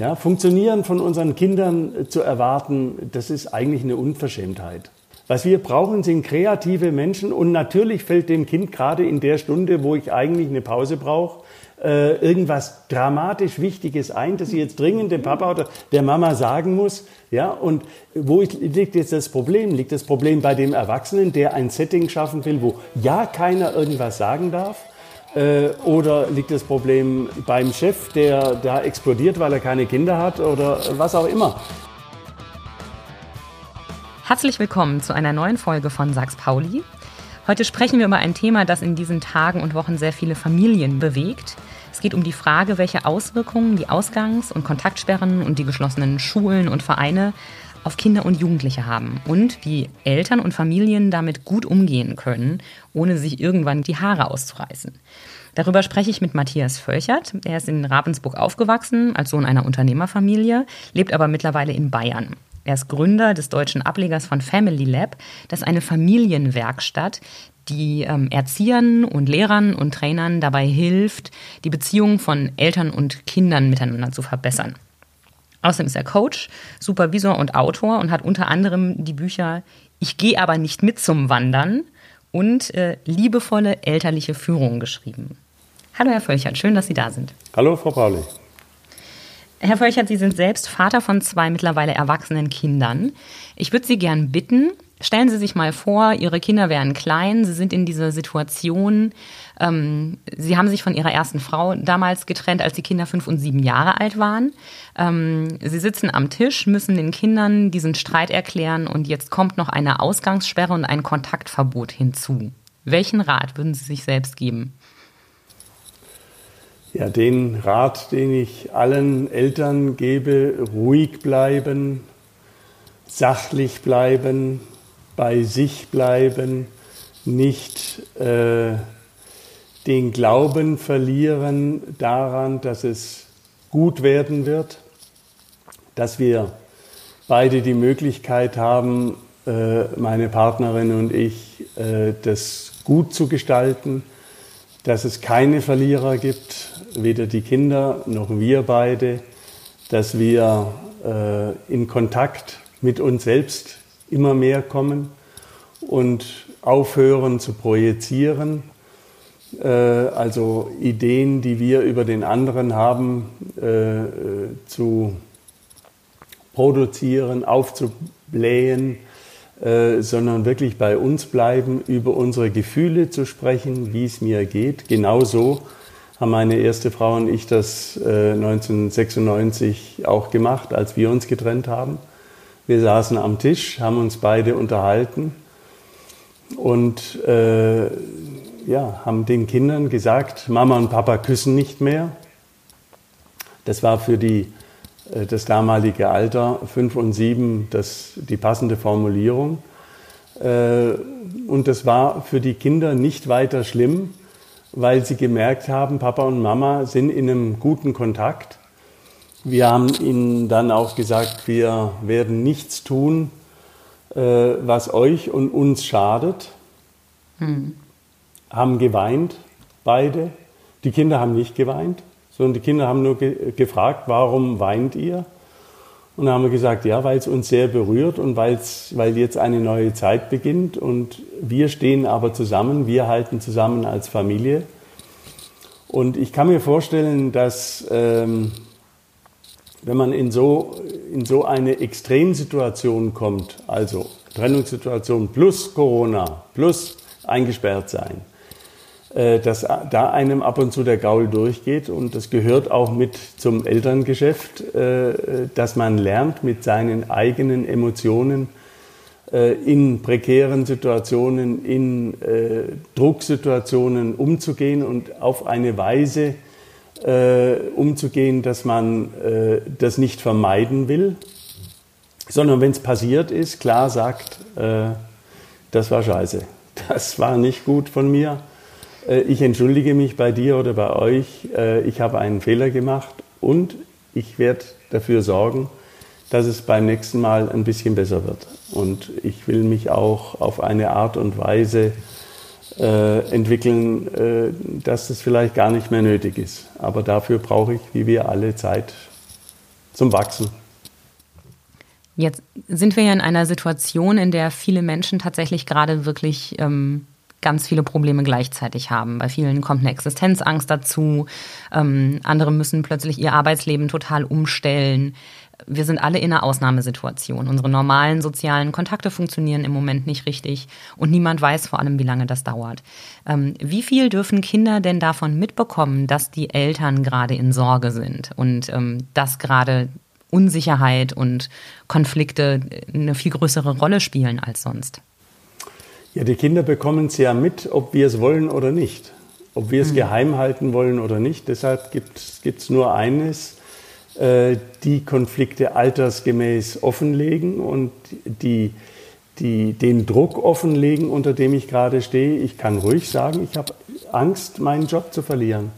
Ja, Funktionieren von unseren Kindern zu erwarten, das ist eigentlich eine Unverschämtheit. Was wir brauchen, sind kreative Menschen und natürlich fällt dem Kind gerade in der Stunde, wo ich eigentlich eine Pause brauche, äh, irgendwas dramatisch Wichtiges ein, das ich jetzt dringend dem Papa oder der Mama sagen muss. Ja, und wo liegt jetzt das Problem? Liegt das Problem bei dem Erwachsenen, der ein Setting schaffen will, wo ja keiner irgendwas sagen darf? Äh, oder liegt das Problem beim Chef, der da explodiert, weil er keine Kinder hat oder was auch immer? Herzlich willkommen zu einer neuen Folge von Sachs Pauli. Heute sprechen wir über ein Thema, das in diesen Tagen und Wochen sehr viele Familien bewegt. Es geht um die Frage, welche Auswirkungen die Ausgangs- und Kontaktsperren und die geschlossenen Schulen und Vereine auf Kinder und Jugendliche haben und wie Eltern und Familien damit gut umgehen können, ohne sich irgendwann die Haare auszureißen. Darüber spreche ich mit Matthias Völchert. Er ist in Ravensburg aufgewachsen, als Sohn einer Unternehmerfamilie, lebt aber mittlerweile in Bayern. Er ist Gründer des deutschen Ablegers von Family Lab. Das ist eine Familienwerkstatt, die ähm, Erziehern und Lehrern und Trainern dabei hilft, die Beziehung von Eltern und Kindern miteinander zu verbessern. Außerdem ist er Coach, Supervisor und Autor und hat unter anderem die Bücher Ich gehe aber nicht mit zum Wandern und äh, liebevolle elterliche Führung geschrieben. Hallo Herr Völchert, schön, dass Sie da sind. Hallo Frau Pauli. Herr Völchert, Sie sind selbst Vater von zwei mittlerweile erwachsenen Kindern. Ich würde Sie gern bitten, Stellen Sie sich mal vor, Ihre Kinder wären klein, Sie sind in dieser Situation, ähm, Sie haben sich von Ihrer ersten Frau damals getrennt, als die Kinder fünf und sieben Jahre alt waren. Ähm, Sie sitzen am Tisch, müssen den Kindern diesen Streit erklären und jetzt kommt noch eine Ausgangssperre und ein Kontaktverbot hinzu. Welchen Rat würden Sie sich selbst geben? Ja, den Rat, den ich allen Eltern gebe, ruhig bleiben, sachlich bleiben, bei sich bleiben, nicht äh, den Glauben verlieren daran, dass es gut werden wird, dass wir beide die Möglichkeit haben, äh, meine Partnerin und ich, äh, das gut zu gestalten, dass es keine Verlierer gibt, weder die Kinder noch wir beide, dass wir äh, in Kontakt mit uns selbst immer mehr kommen und aufhören zu projizieren. Äh, also Ideen, die wir über den anderen haben, äh, zu produzieren, aufzublähen, äh, sondern wirklich bei uns bleiben, über unsere Gefühle zu sprechen, wie es mir geht. Genauso haben meine erste Frau und ich das 1996 auch gemacht, als wir uns getrennt haben. Wir saßen am Tisch, haben uns beide unterhalten und äh, ja, haben den Kindern gesagt, Mama und Papa küssen nicht mehr. Das war für die, äh, das damalige Alter, fünf und sieben, das, die passende Formulierung. Äh, und das war für die Kinder nicht weiter schlimm, weil sie gemerkt haben, Papa und Mama sind in einem guten Kontakt wir haben ihnen dann auch gesagt, wir werden nichts tun, äh, was euch und uns schadet. Hm. Haben geweint, beide. Die Kinder haben nicht geweint, sondern die Kinder haben nur ge gefragt, warum weint ihr? Und dann haben wir gesagt, ja, weil es uns sehr berührt und weil's, weil jetzt eine neue Zeit beginnt und wir stehen aber zusammen, wir halten zusammen als Familie. Und ich kann mir vorstellen, dass ähm, wenn man in so, in so eine Extremsituation kommt, also Trennungssituation plus Corona, plus eingesperrt sein, dass da einem ab und zu der Gaul durchgeht. Und das gehört auch mit zum Elterngeschäft, äh, dass man lernt, mit seinen eigenen Emotionen äh, in prekären Situationen, in Drucksituationen umzugehen und auf eine Weise, äh, umzugehen, dass man äh, das nicht vermeiden will, sondern wenn es passiert ist, klar sagt, äh, das war scheiße, das war nicht gut von mir, äh, ich entschuldige mich bei dir oder bei euch, äh, ich habe einen Fehler gemacht und ich werde dafür sorgen, dass es beim nächsten Mal ein bisschen besser wird. Und ich will mich auch auf eine Art und Weise äh, entwickeln, äh, dass das vielleicht gar nicht mehr nötig ist. Aber dafür brauche ich, wie wir alle, Zeit, zum Wachsen. Jetzt sind wir ja in einer Situation, in der viele Menschen tatsächlich gerade wirklich ähm, ganz viele Probleme gleichzeitig haben. Bei vielen kommt eine Existenzangst dazu. Ähm, andere müssen plötzlich ihr Arbeitsleben total umstellen. Wir sind alle in einer Ausnahmesituation. Unsere normalen sozialen Kontakte funktionieren im Moment nicht richtig und niemand weiß vor allem, wie lange das dauert. Ähm, wie viel dürfen Kinder denn davon mitbekommen, dass die Eltern gerade in Sorge sind und ähm, dass gerade Unsicherheit und Konflikte eine viel größere Rolle spielen als sonst? Ja, die Kinder bekommen es ja mit, ob wir es wollen oder nicht. Ob wir es mhm. geheim halten wollen oder nicht. Deshalb gibt es nur eines, äh, die Konflikte altersgemäß offenlegen und die, die, den Druck offenlegen, unter dem ich gerade stehe. Ich kann ruhig sagen, ich habe Angst, meinen Job zu verlieren.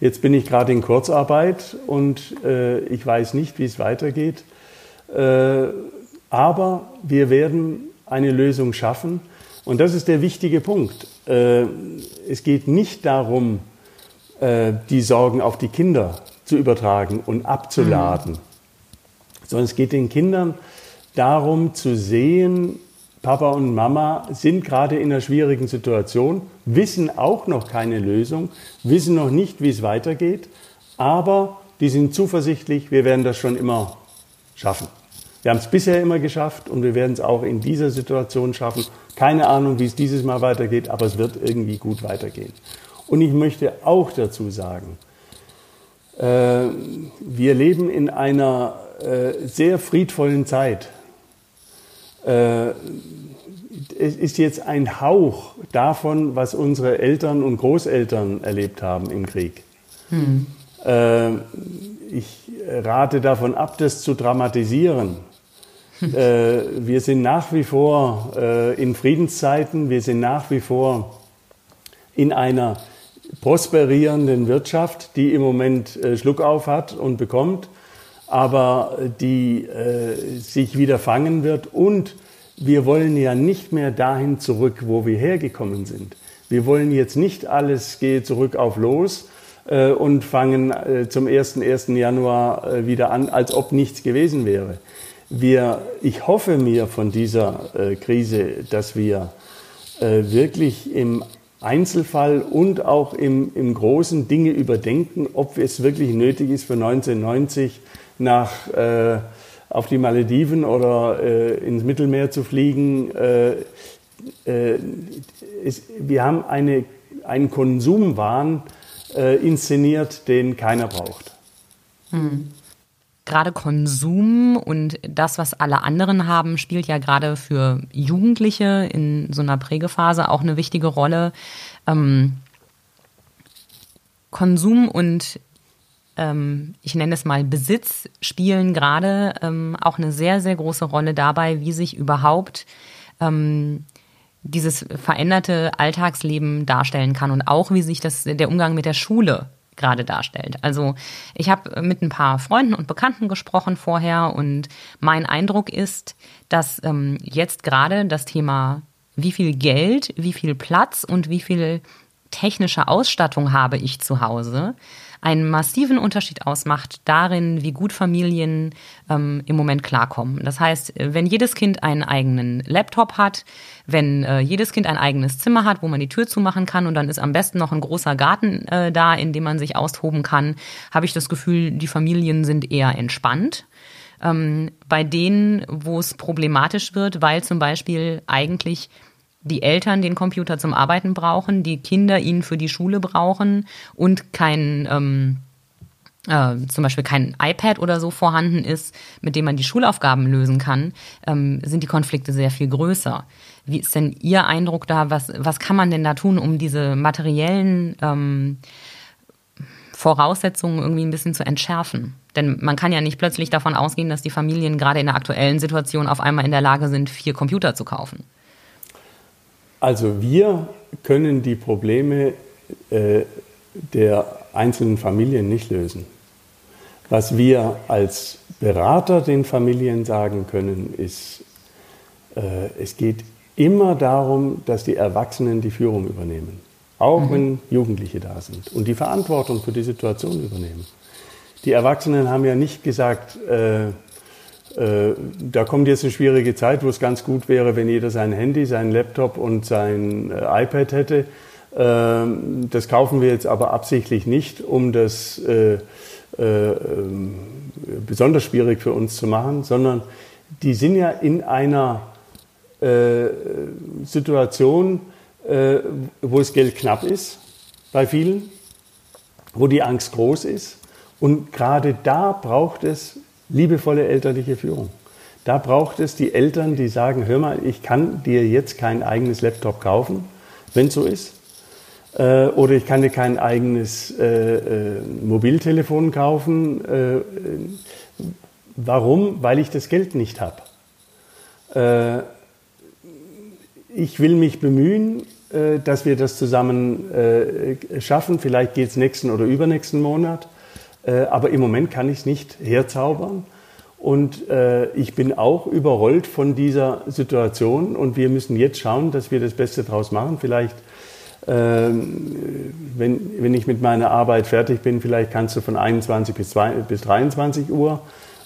Jetzt bin ich gerade in Kurzarbeit und äh, ich weiß nicht, wie es weitergeht. Äh, aber wir werden eine Lösung schaffen. Und das ist der wichtige Punkt. Äh, es geht nicht darum, äh, die Sorgen auf die Kinder zu übertragen und abzuladen, mhm. sondern es geht den Kindern darum zu sehen, Papa und Mama sind gerade in einer schwierigen Situation, wissen auch noch keine Lösung, wissen noch nicht, wie es weitergeht, aber die sind zuversichtlich, wir werden das schon immer schaffen. Wir haben es bisher immer geschafft und wir werden es auch in dieser Situation schaffen. Keine Ahnung, wie es dieses Mal weitergeht, aber es wird irgendwie gut weitergehen. Und ich möchte auch dazu sagen, äh, wir leben in einer äh, sehr friedvollen Zeit. Äh, es ist jetzt ein Hauch davon, was unsere Eltern und Großeltern erlebt haben im Krieg. Hm. Äh, ich rate davon ab, das zu dramatisieren. Äh, wir sind nach wie vor äh, in Friedenszeiten, wir sind nach wie vor in einer prosperierenden Wirtschaft, die im Moment äh, Schluck auf hat und bekommt, aber die sich wieder fangen wird. Und wir wollen ja nicht mehr dahin zurück, wo wir hergekommen sind. Wir wollen jetzt nicht alles gehe zurück auf los und fangen zum 1. 1. Januar wieder an, als ob nichts gewesen wäre wir, ich hoffe mir von dieser äh, Krise, dass wir äh, wirklich im Einzelfall und auch im, im Großen Dinge überdenken, ob es wirklich nötig ist, für 1990 nach, äh, auf die Malediven oder äh, ins Mittelmeer zu fliegen. Äh, äh, es, wir haben eine, einen Konsumwahn inszeniert, den keiner braucht. Hm gerade Konsum und das, was alle anderen haben, spielt ja gerade für Jugendliche in so einer Prägephase auch eine wichtige Rolle. Ähm, Konsum und ähm, ich nenne es mal Besitz spielen gerade ähm, auch eine sehr, sehr große Rolle dabei, wie sich überhaupt ähm, dieses veränderte Alltagsleben darstellen kann und auch wie sich das der Umgang mit der Schule gerade darstellt. Also ich habe mit ein paar Freunden und Bekannten gesprochen vorher und mein Eindruck ist, dass ähm, jetzt gerade das Thema, wie viel Geld, wie viel Platz und wie viel technische Ausstattung habe ich zu Hause, einen massiven Unterschied ausmacht darin, wie gut Familien ähm, im Moment klarkommen. Das heißt, wenn jedes Kind einen eigenen Laptop hat, wenn äh, jedes Kind ein eigenes Zimmer hat, wo man die Tür zumachen kann und dann ist am besten noch ein großer Garten äh, da, in dem man sich austoben kann, habe ich das Gefühl, die Familien sind eher entspannt. Ähm, bei denen, wo es problematisch wird, weil zum Beispiel eigentlich die Eltern den Computer zum Arbeiten brauchen, die Kinder ihn für die Schule brauchen und kein ähm, äh, zum Beispiel kein iPad oder so vorhanden ist, mit dem man die Schulaufgaben lösen kann, ähm, sind die Konflikte sehr viel größer. Wie ist denn Ihr Eindruck da? Was, was kann man denn da tun, um diese materiellen ähm, Voraussetzungen irgendwie ein bisschen zu entschärfen? Denn man kann ja nicht plötzlich davon ausgehen, dass die Familien gerade in der aktuellen Situation auf einmal in der Lage sind, vier Computer zu kaufen. Also wir können die Probleme äh, der einzelnen Familien nicht lösen. Was wir als Berater den Familien sagen können, ist, äh, es geht immer darum, dass die Erwachsenen die Führung übernehmen. Auch mhm. wenn Jugendliche da sind und die Verantwortung für die Situation übernehmen. Die Erwachsenen haben ja nicht gesagt, äh, da kommt jetzt eine schwierige Zeit, wo es ganz gut wäre, wenn jeder sein Handy, sein Laptop und sein äh, iPad hätte. Ähm, das kaufen wir jetzt aber absichtlich nicht, um das äh, ähm, besonders schwierig für uns zu machen, sondern die sind ja in einer Situation, wo es Geld knapp ist bei vielen, wo die Angst groß ist. Und gerade da braucht es liebevolle elterliche Führung. Da braucht es die Eltern, die sagen, hör mal, ich kann dir jetzt kein eigenes Laptop kaufen, wenn es so ist. Äh, oder ich kann dir kein eigenes äh, äh, Mobiltelefon kaufen. Äh, warum? Weil ich das Geld nicht habe. Äh, ich will mich bemühen, dass wir das zusammen schaffen. Vielleicht geht es nächsten oder übernächsten Monat. Aber im Moment kann ich es nicht herzaubern. Und ich bin auch überrollt von dieser Situation. Und wir müssen jetzt schauen, dass wir das Beste daraus machen. Vielleicht ähm, wenn, wenn ich mit meiner Arbeit fertig bin, vielleicht kannst du von 21 bis, 2, bis 23 Uhr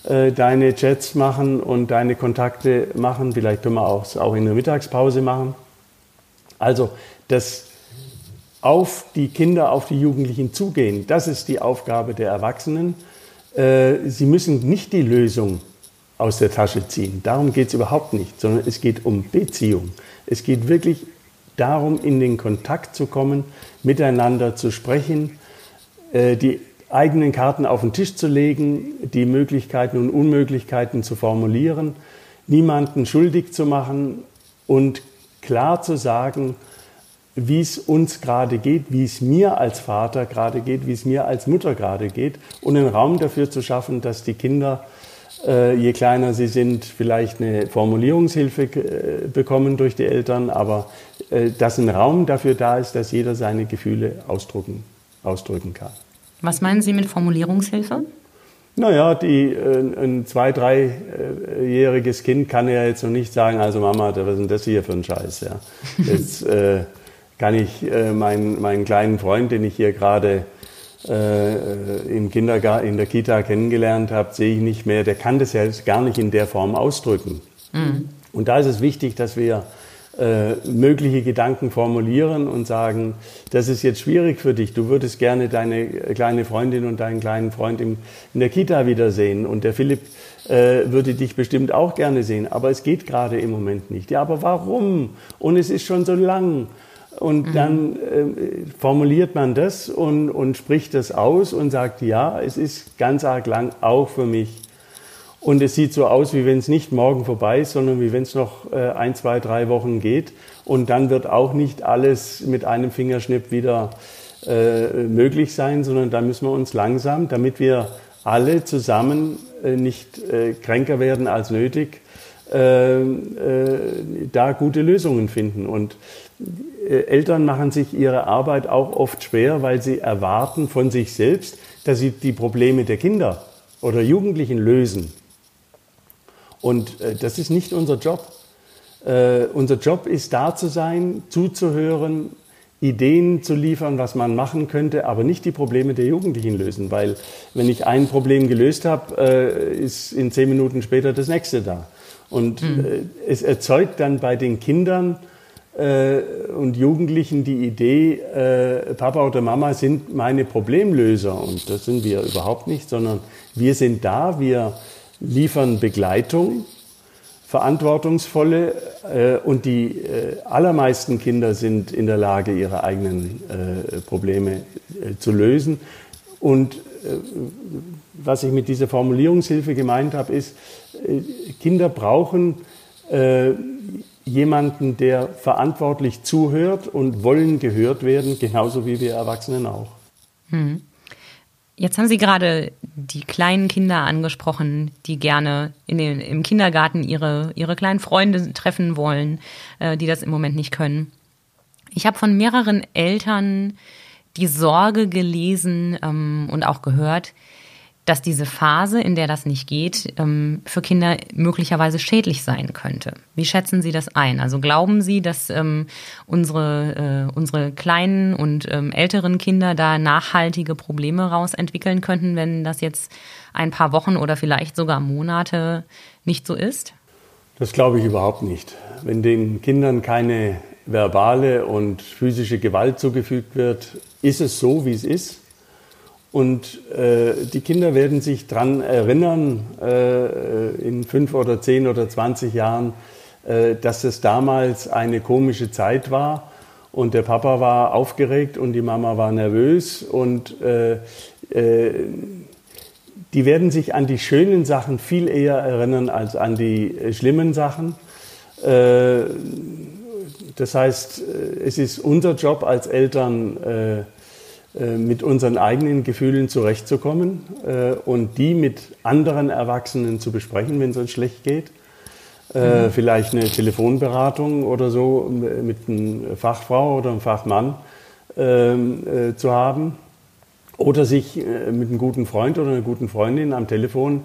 äh, deine Chats machen und deine Kontakte machen. Vielleicht können wir auch, auch in der Mittagspause machen. Also das auf die Kinder, auf die Jugendlichen zugehen, das ist die Aufgabe der Erwachsenen. Äh, sie müssen nicht die Lösung aus der Tasche ziehen. Darum geht es überhaupt nicht, sondern es geht um Beziehung. Es geht wirklich darum, in den Kontakt zu kommen, miteinander zu sprechen, äh, die eigenen Karten auf den Tisch zu legen, die Möglichkeiten und Unmöglichkeiten zu formulieren, niemanden schuldig zu machen und klar zu sagen, wie es uns gerade geht, wie es mir als Vater gerade geht, wie es mir als Mutter gerade geht und einen Raum dafür zu schaffen, dass die Kinder äh, je kleiner sie sind, vielleicht eine Formulierungshilfe äh, bekommen durch die Eltern, aber äh, dass ein Raum dafür da ist, dass jeder seine Gefühle ausdrücken, ausdrücken kann. Was meinen Sie mit Formulierungshilfe? Naja, die, ein zwei-, dreijähriges Kind kann ja jetzt noch nicht sagen, also Mama, was ist denn das hier für ein Scheiß? Ja. Jetzt äh, kann ich äh, meinen, meinen kleinen Freund, den ich hier gerade äh, im Kindergarten, in der Kita kennengelernt habe, sehe ich nicht mehr, der kann das ja gar nicht in der Form ausdrücken. Mhm. Und da ist es wichtig, dass wir äh, mögliche Gedanken formulieren und sagen, das ist jetzt schwierig für dich. Du würdest gerne deine kleine Freundin und deinen kleinen Freund im, in der Kita wiedersehen. Und der Philipp äh, würde dich bestimmt auch gerne sehen. Aber es geht gerade im Moment nicht. Ja, aber warum? Und es ist schon so lang. Und mhm. dann äh, formuliert man das und, und spricht das aus und sagt, ja, es ist ganz arg lang, auch für mich. Und es sieht so aus, wie wenn es nicht morgen vorbei ist, sondern wie wenn es noch äh, ein, zwei, drei Wochen geht. Und dann wird auch nicht alles mit einem Fingerschnipp wieder äh, möglich sein, sondern da müssen wir uns langsam, damit wir alle zusammen äh, nicht äh, kränker werden als nötig, äh, da gute Lösungen finden. Und Eltern machen sich ihre Arbeit auch oft schwer, weil sie erwarten von sich selbst, dass sie die Probleme der Kinder oder Jugendlichen lösen. Und äh, das ist nicht unser Job. Äh, unser Job ist da zu sein, zuzuhören, Ideen zu liefern, was man machen könnte, aber nicht die Probleme der Jugendlichen lösen, weil wenn ich ein Problem gelöst habe, äh, ist in zehn Minuten später das nächste da. Und mhm. äh, es erzeugt dann bei den Kindern äh, und Jugendlichen die Idee, äh, Papa oder Mama sind meine Problemlöser. Und das sind wir überhaupt nicht, sondern wir sind da, wir liefern Begleitung, verantwortungsvolle äh, und die äh, allermeisten Kinder sind in der Lage, ihre eigenen äh, Probleme äh, zu lösen. Und was ich mit dieser Formulierungshilfe gemeint habe, ist, Kinder brauchen jemanden, der verantwortlich zuhört und wollen gehört werden, genauso wie wir Erwachsenen auch. Hm. Jetzt haben Sie gerade die kleinen Kinder angesprochen, die gerne in den, im Kindergarten ihre, ihre kleinen Freunde treffen wollen, äh, die das im Moment nicht können. Ich habe von mehreren Eltern die Sorge gelesen ähm, und auch gehört, dass diese Phase, in der das nicht geht, ähm, für Kinder möglicherweise schädlich sein könnte. Wie schätzen Sie das ein? Also glauben Sie, dass ähm, unsere, äh, unsere kleinen und ähm, älteren Kinder da nachhaltige Probleme raus entwickeln könnten, wenn das jetzt ein paar Wochen oder vielleicht sogar Monate nicht so ist? Das glaube ich überhaupt nicht. Wenn den Kindern keine verbale und physische Gewalt zugefügt wird, ist es so, wie es ist. Und äh, die Kinder werden sich daran erinnern, äh, in fünf oder zehn oder zwanzig Jahren, äh, dass es damals eine komische Zeit war. Und der Papa war aufgeregt und die Mama war nervös. Und äh, äh, die werden sich an die schönen Sachen viel eher erinnern als an die äh, schlimmen Sachen. das heißt, es ist unser Job als Eltern, mit unseren eigenen Gefühlen zurechtzukommen äh, und die mit anderen Erwachsenen zu besprechen, wenn es uns schlecht geht. Äh, mhm. Vielleicht eine Telefonberatung oder so mit einer Fachfrau oder einem Fachmann ähm, zu haben. Oder sich mit einem guten Freund oder einer guten Freundin am Telefon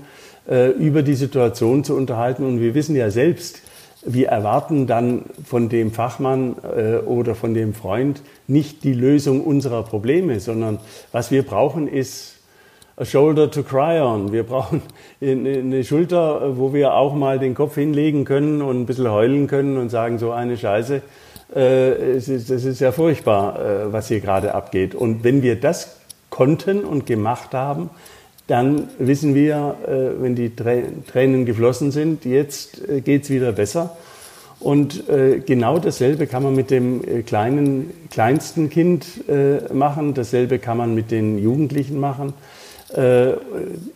über die Situation zu unterhalten. Und wir wissen ja selbst, wir erwarten dann von dem Fachmann äh, oder von dem Freund nicht die Lösung unserer Probleme, sondern was wir brauchen ist a shoulder to cry on. Wir brauchen eine Schulter, wo wir auch mal den Kopf hinlegen können und ein bisschen heulen können und sagen, so eine Scheiße, äh, das ist ja furchtbar, äh, was hier gerade abgeht. Und wenn wir das konnten und gemacht haben, dann wissen wir, äh, wenn die Tränen geflossen sind, jetzt äh, geht es wieder besser. Und äh, genau dasselbe kann man mit dem kleinen, kleinsten Kind machen, dasselbe kann man mit den Jugendlichen machen.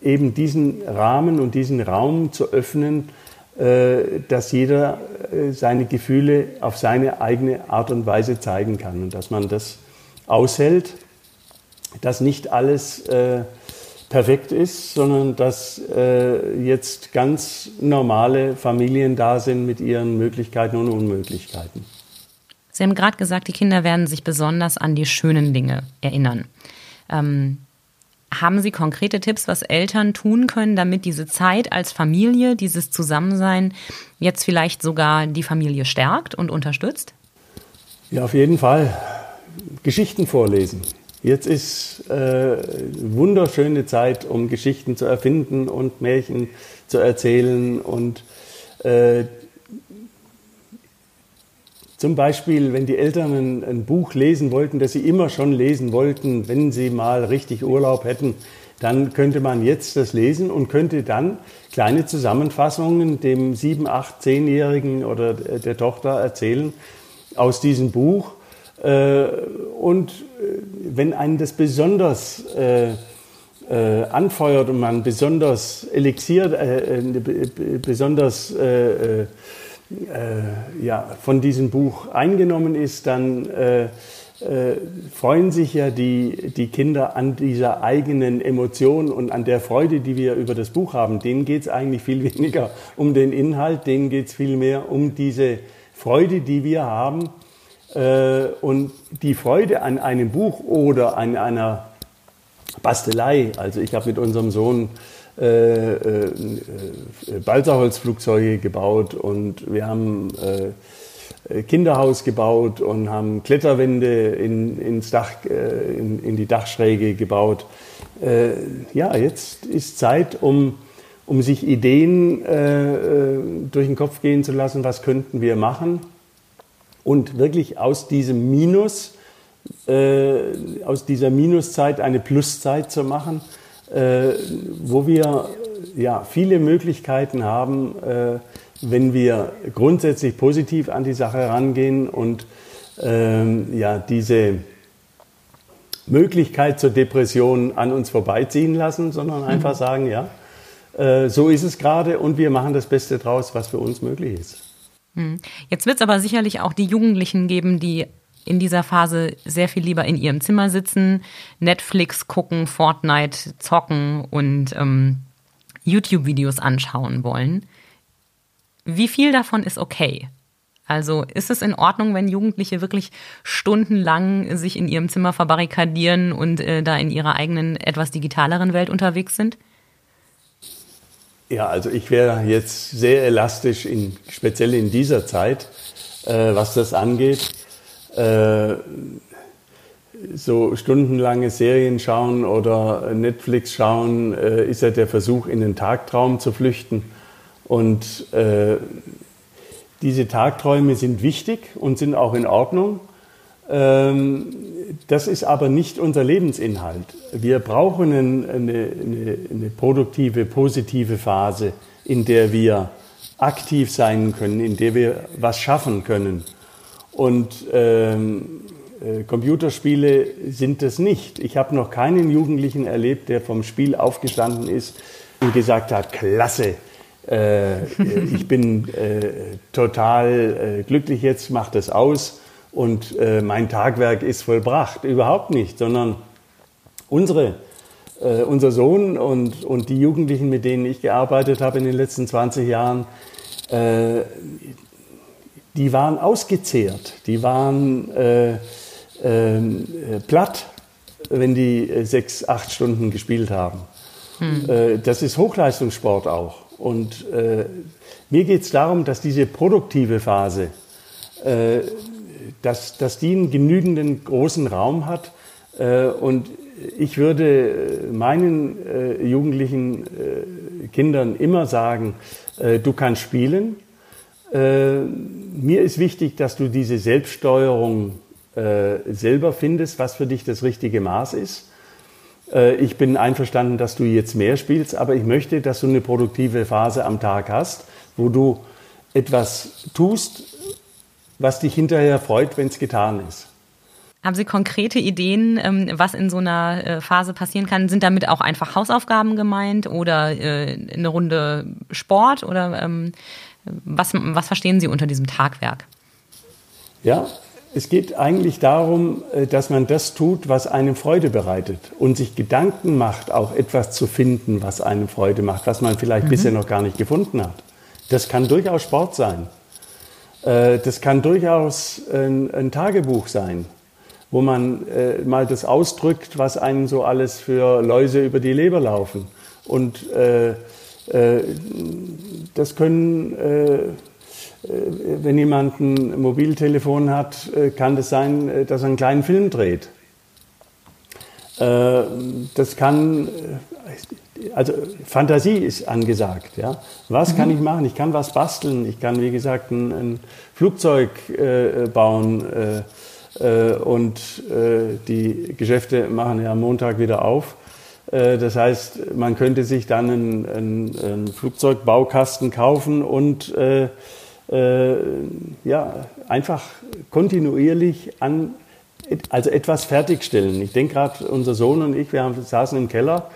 Eben diesen Rahmen und diesen Raum zu öffnen, dass jeder seine Gefühle auf seine eigene Art und Weise zeigen kann und dass man das aushält, dass nicht alles perfekt ist, sondern dass äh, jetzt ganz normale Familien da sind mit ihren Möglichkeiten und Unmöglichkeiten. Sie haben gerade gesagt, die Kinder werden sich besonders an die schönen Dinge erinnern. Ähm, haben Sie konkrete Tipps, was Eltern tun können, damit diese Zeit als Familie, dieses Zusammensein jetzt vielleicht sogar die Familie stärkt und unterstützt? Ja, auf jeden Fall. Geschichten vorlesen. Jetzt ist äh, wunderschöne Zeit, um Geschichten zu erfinden und Märchen zu erzählen. Und äh, zum Beispiel, wenn die Eltern ein, ein, Buch lesen wollten, das sie immer schon lesen wollten, wenn sie mal richtig Urlaub hätten, dann könnte man jetzt das lesen und könnte dann kleine Zusammenfassungen dem sieben, acht, zehnjährigen oder der Tochter erzählen aus diesem Buch und äh, wenn einen das besonders äh, anfeuert und man besonders elixiert, besonders ja, von diesem Buch eingenommen ist, dann freuen sich ja die, die Kinder an dieser eigenen Emotion und an der Freude, die wir über das Buch haben. Denen geht es eigentlich viel weniger um den Inhalt, denen geht es viel mehr um diese Freude, die wir haben äh, und die Freude an einem Buch oder an einer Bastelei, also ich habe mit unserem Sohn äh, äh, Balsaholzflugzeuge gebaut und wir haben äh, Kinderhaus gebaut und haben Kletterwände in, ins Dach, äh, in, in, die Dachschräge gebaut. Äh, ja, jetzt ist Zeit, um, um sich Ideen durch den Kopf gehen zu lassen, was könnten wir machen und wirklich aus diesem Minus, äh, aus dieser Minuszeit eine Pluszeit zu machen, äh, wo wir ja, viele Möglichkeiten haben, äh, wenn wir grundsätzlich positiv an die Sache rangehen und ähm, ja, diese Möglichkeit zur Depression an uns vorbeiziehen lassen, sondern mhm. einfach sagen, ja, äh, so ist es gerade und wir machen das Beste draus, was für uns möglich ist. Hm. Jetzt wird es aber sicherlich auch die Jugendlichen geben, die in dieser Phase sehr viel lieber in ihrem Zimmer sitzen, Netflix gucken, Fortnite zocken und ähm, YouTube-Videos anschauen wollen. Wie viel davon ist okay? Also ist es in Ordnung, wenn Jugendliche wirklich stundenlang sich in ihrem Zimmer verbarrikadieren und äh, da in ihrer eigenen, etwas digitaleren Welt unterwegs sind? Ja, also ich wäre jetzt sehr elastisch, in, speziell in dieser Zeit, äh, was das angeht. Äh, so stundenlange Serien schauen oder Netflix schauen, äh, ist ja der Versuch, in den Tagtraum zu flüchten. Und äh, diese Tagträume sind wichtig und sind auch in Ordnung. Ähm, das ist aber nicht unser Lebensinhalt. Wir brauchen eine, eine, eine, produktive, positive Phase, in der wir aktiv sein können, in der wir was schaffen können. Und ähm, äh, Computerspiele sind das nicht. Ich habe noch keinen Jugendlichen erlebt, der vom Spiel aufgestanden ist und gesagt hat, klasse, äh, ich bin äh, total äh, glücklich jetzt, mach das aus und äh, mein Tagwerk ist vollbracht. Überhaupt nicht, sondern unsere, äh, unser Sohn und, und die Jugendlichen, mit denen ich gearbeitet habe in den letzten 20 Jahren, äh, die waren ausgezehrt, die waren äh, ähm, äh, platt, wenn die äh, sechs, acht Stunden gespielt haben. Hm. Das ist Hochleistungssport auch. Und äh, mir geht es darum, dass diese produktive Phase, dass, dass die einen genügenden großen Raum hat. Äh, und ich würde meinen äh, jugendlichen äh, Kindern immer sagen, äh, du kannst spielen. mir ist wichtig, dass du diese Selbststeuerung selber findest, was für dich das richtige Maß ist. Äh, ich bin einverstanden, dass du jetzt mehr spielst, aber ich möchte, dass du eine produktive Phase am Tag hast, wo du etwas tust, was dich hinterher freut, wenn es getan ist. Haben Sie konkrete Ideen, ähm, was in so einer äh, Phase passieren kann? Sind damit auch einfach Hausaufgaben gemeint oder äh, eine Runde Sport oder ähm, was, was verstehen Sie unter diesem Tagwerk? Ja, es geht eigentlich darum, äh, dass man das tut, was einem Freude bereitet und sich Gedanken macht, auch etwas zu finden, was einem Freude macht, was man vielleicht mhm. bisher noch gar nicht gefunden hat. Das kann durchaus Sport sein. Äh, das kann durchaus ein, ein Tagebuch sein, wo man äh, mal das ausdrückt, was einem so alles für Läuse über die Leber laufen. Und das können äh, wenn jemand ein Mobiltelefon hat, äh, kann das sein, äh, dass er einen kleinen Film dreht. Das kann, also Fantasie ist angesagt. Ja? Was kann ich machen? Ich kann was basteln. Ich kann, wie gesagt, ein, ein Flugzeug bauen. und die Geschäfte machen ja am Montag wieder auf. Das heißt, man könnte sich dann einen, einen, einen Flugzeugbaukasten kaufen und äh, äh, ja, einfach kontinuierlich an, also etwas fertigstellen. Ich denke gerade, unser Sohn und ich, wir haben, saßen im Keller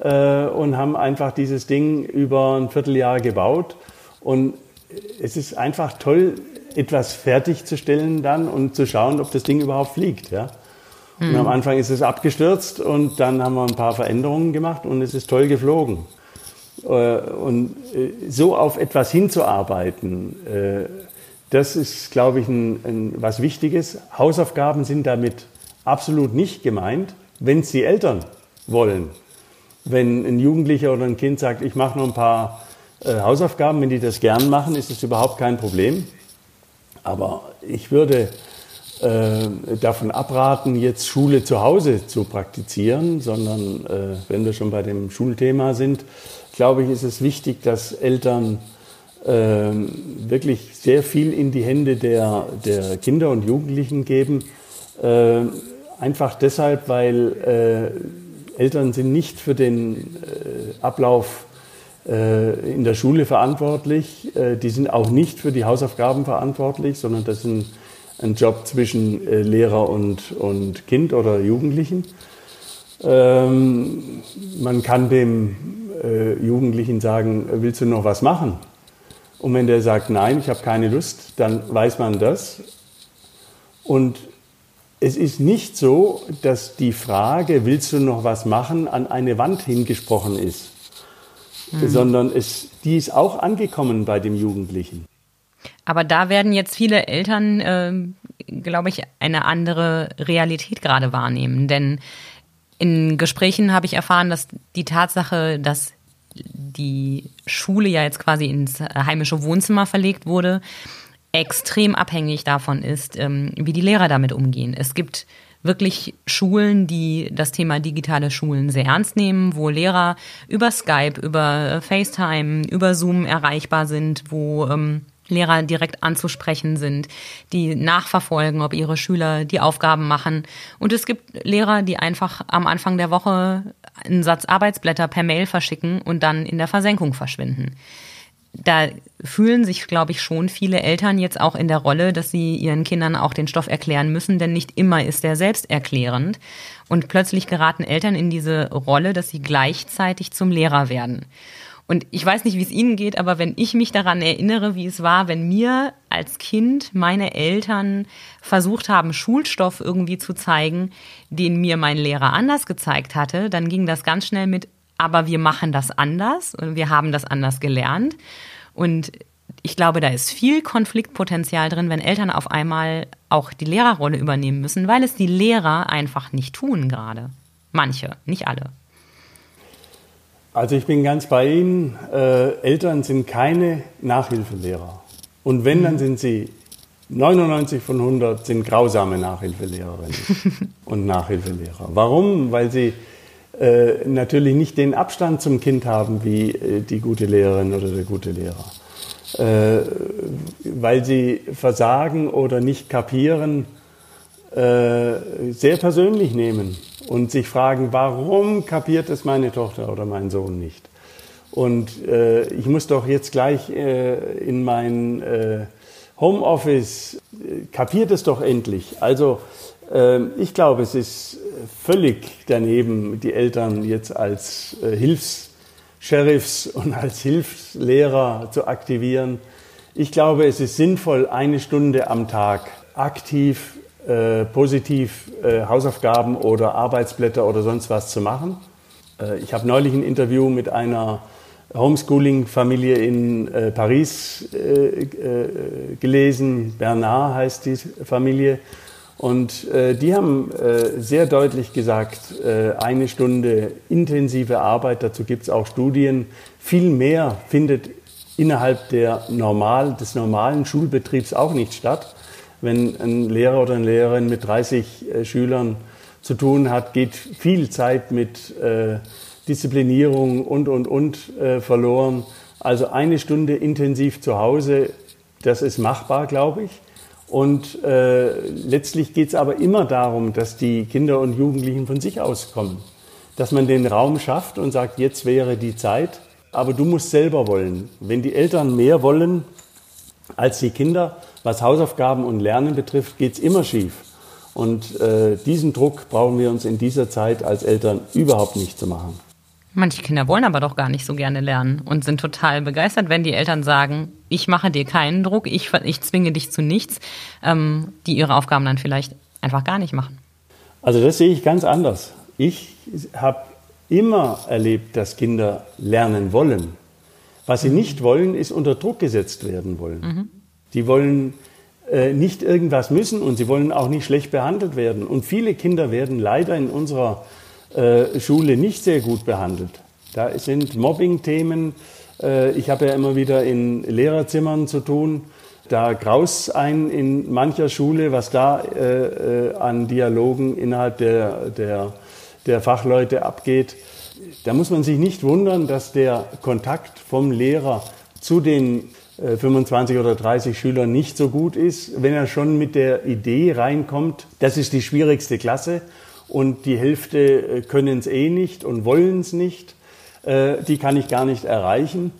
äh, und haben einfach dieses Ding über ein Vierteljahr gebaut. Und es ist einfach toll, etwas fertigzustellen dann und zu schauen, ob das Ding überhaupt fliegt. Ja? Und mhm. am Anfang ist es abgestürzt und dann haben wir ein paar Veränderungen gemacht und es ist toll geflogen. Äh, und äh, so auf etwas hinzuarbeiten, äh, das ist, glaube ich, ein, ein, was Wichtiges. Hausaufgaben sind damit absolut nicht gemeint, wenn es die Eltern wollen. Wenn ein Jugendlicher oder ein Kind sagt, ich mache noch ein paar Hausaufgaben, wenn die das gern machen, ist das überhaupt kein Problem. Aber ich würde äh, davon abraten, jetzt Schule zu Hause zu praktizieren, sondern äh, wenn wir schon bei dem Schulthema sind, glaube ich, ist es wichtig, dass Eltern äh, wirklich sehr viel in die Hände der, der Kinder und Jugendlichen geben. Äh, einfach deshalb, weil äh, Eltern sind nicht für den äh, Ablauf äh, in der Schule verantwortlich. Äh, die sind auch nicht für die Hausaufgaben verantwortlich, sondern das ist ein, Job zwischen Lehrer und, und Kind oder Jugendlichen. Ähm, man kann dem äh, Jugendlichen sagen, willst du noch was machen? Und wenn der sagt, nein, ich habe keine Lust, dann weiß man das. Und es ist nicht so, dass die Frage, willst du noch was machen, an eine Wand hingesprochen ist, mhm. sondern es, die ist auch angekommen bei dem Jugendlichen. Aber da werden jetzt viele Eltern, äh, glaube ich, eine andere Realität gerade wahrnehmen. Denn in Gesprächen habe ich erfahren, dass die Tatsache, dass die Schule ja jetzt quasi ins heimische Wohnzimmer verlegt wurde, extrem abhängig davon ist, ähm, wie die Lehrer damit umgehen. Es gibt wirklich Schulen, die das Thema digitale Schulen sehr ernst nehmen, wo Lehrer über Skype, über FaceTime, über Zoom erreichbar sind, wo ähm, Lehrer direkt anzusprechen sind, die nachverfolgen, ob ihre Schüler die Aufgaben machen. Und es gibt Lehrer, die einfach am Anfang der Woche einen Satz Arbeitsblätter per Mail verschicken und dann in der Versenkung verschwinden da fühlen sich, glaube ich, schon viele Eltern jetzt auch in der Rolle, dass sie ihren Kindern auch den Stoff erklären müssen, denn nicht immer ist der selbsterklärend. Und plötzlich geraten Eltern in diese Rolle, dass sie gleichzeitig zum Lehrer werden. Und ich weiß nicht, wie es Ihnen geht, aber wenn ich mich daran erinnere, wie es war, wenn mir als Kind meine Eltern versucht haben, Schulstoff irgendwie zu zeigen, den mir mein Lehrer anders gezeigt hatte, dann ging das ganz schnell mit, aber wir machen das anders und wir haben das anders gelernt. Und ich glaube, da ist viel Konfliktpotenzial drin, wenn Eltern auf einmal auch die Lehrerrolle übernehmen müssen, weil es die Lehrer einfach nicht tun gerade. Manche, nicht alle. Also ich bin ganz bei Ihnen. Äh, Eltern sind keine Nachhilfelehrer. Und wenn, dann sind sie 99 von 100 sind grausame Nachhilfelehrerinnen und Nachhilfelehrer. Warum? Weil sie äh, natürlich nicht den Abstand zum Kind haben wie äh, die gute Lehrerin oder der gute Lehrer. Äh, weil sie versagen oder nicht kapieren, äh, sehr persönlich nehmen und sich fragen, warum kapiert es meine Tochter oder mein Sohn nicht? Und äh, ich muss doch jetzt gleich in mein Homeoffice, kapiert es doch endlich. Also ich glaube, es ist völlig daneben, die Eltern jetzt als äh, Hilfs-Sheriffs und als Hilfslehrer zu aktivieren. Ich glaube, es ist sinnvoll, eine Stunde am Tag aktiv, äh, positiv äh, Hausaufgaben oder Arbeitsblätter oder sonst was zu machen. Äh, ich habe neulich ein Interview mit einer Homeschooling-Familie in äh, Paris äh, gelesen. Bernard heißt die Familie. Und äh, die haben äh, sehr deutlich gesagt, äh, eine Stunde intensive Arbeit, dazu gibt es auch Studien, viel mehr findet innerhalb der normal, des normalen Schulbetriebs auch nicht statt. Wenn ein Lehrer oder eine Lehrerin mit 30 äh, Schülern zu tun hat, geht viel Zeit mit äh, Disziplinierung und, und, und äh, verloren. Also eine Stunde intensiv zu Hause, das ist machbar, glaube ich. Und äh, letztlich geht es aber immer darum, dass die Kinder und Jugendlichen von sich aus kommen. Dass man den Raum schafft und sagt, jetzt wäre die Zeit, aber du musst selber wollen. Wenn die Eltern mehr wollen als die Kinder, was Hausaufgaben und Lernen betrifft, geht es immer schief. Und äh, diesen Druck brauchen wir uns in dieser Zeit als Eltern überhaupt nicht zu machen. Manche Kinder wollen aber doch gar nicht so gerne lernen und sind total begeistert, wenn die Eltern sagen, ich mache dir keinen Druck, ich, ich zwinge dich zu nichts, ähm, die ihre Aufgaben dann vielleicht einfach gar nicht machen. Also das sehe ich ganz anders. Ich habe immer erlebt, dass Kinder lernen wollen. Was sie mhm. nicht wollen, ist unter Druck gesetzt werden wollen. Mhm. Die wollen äh, nicht irgendwas müssen und sie wollen auch nicht schlecht behandelt werden. Und viele Kinder werden leider in unserer Schule nicht sehr gut behandelt. Da sind Mobbing-Themen. Äh, ich habe ja immer wieder in Lehrerzimmern zu tun. Da graus ein in mancher Schule, was da äh, äh, an Dialogen innerhalb der, der, der Fachleute abgeht. Da muss man sich nicht wundern, dass der Kontakt vom Lehrer zu den 25 oder 30 Schülern nicht so gut ist, wenn er schon mit der Idee reinkommt, das ist die schwierigste Klasse und die Hälfte äh, können es eh nicht und wollen es nicht. Äh, die kann ich gar nicht erreichen.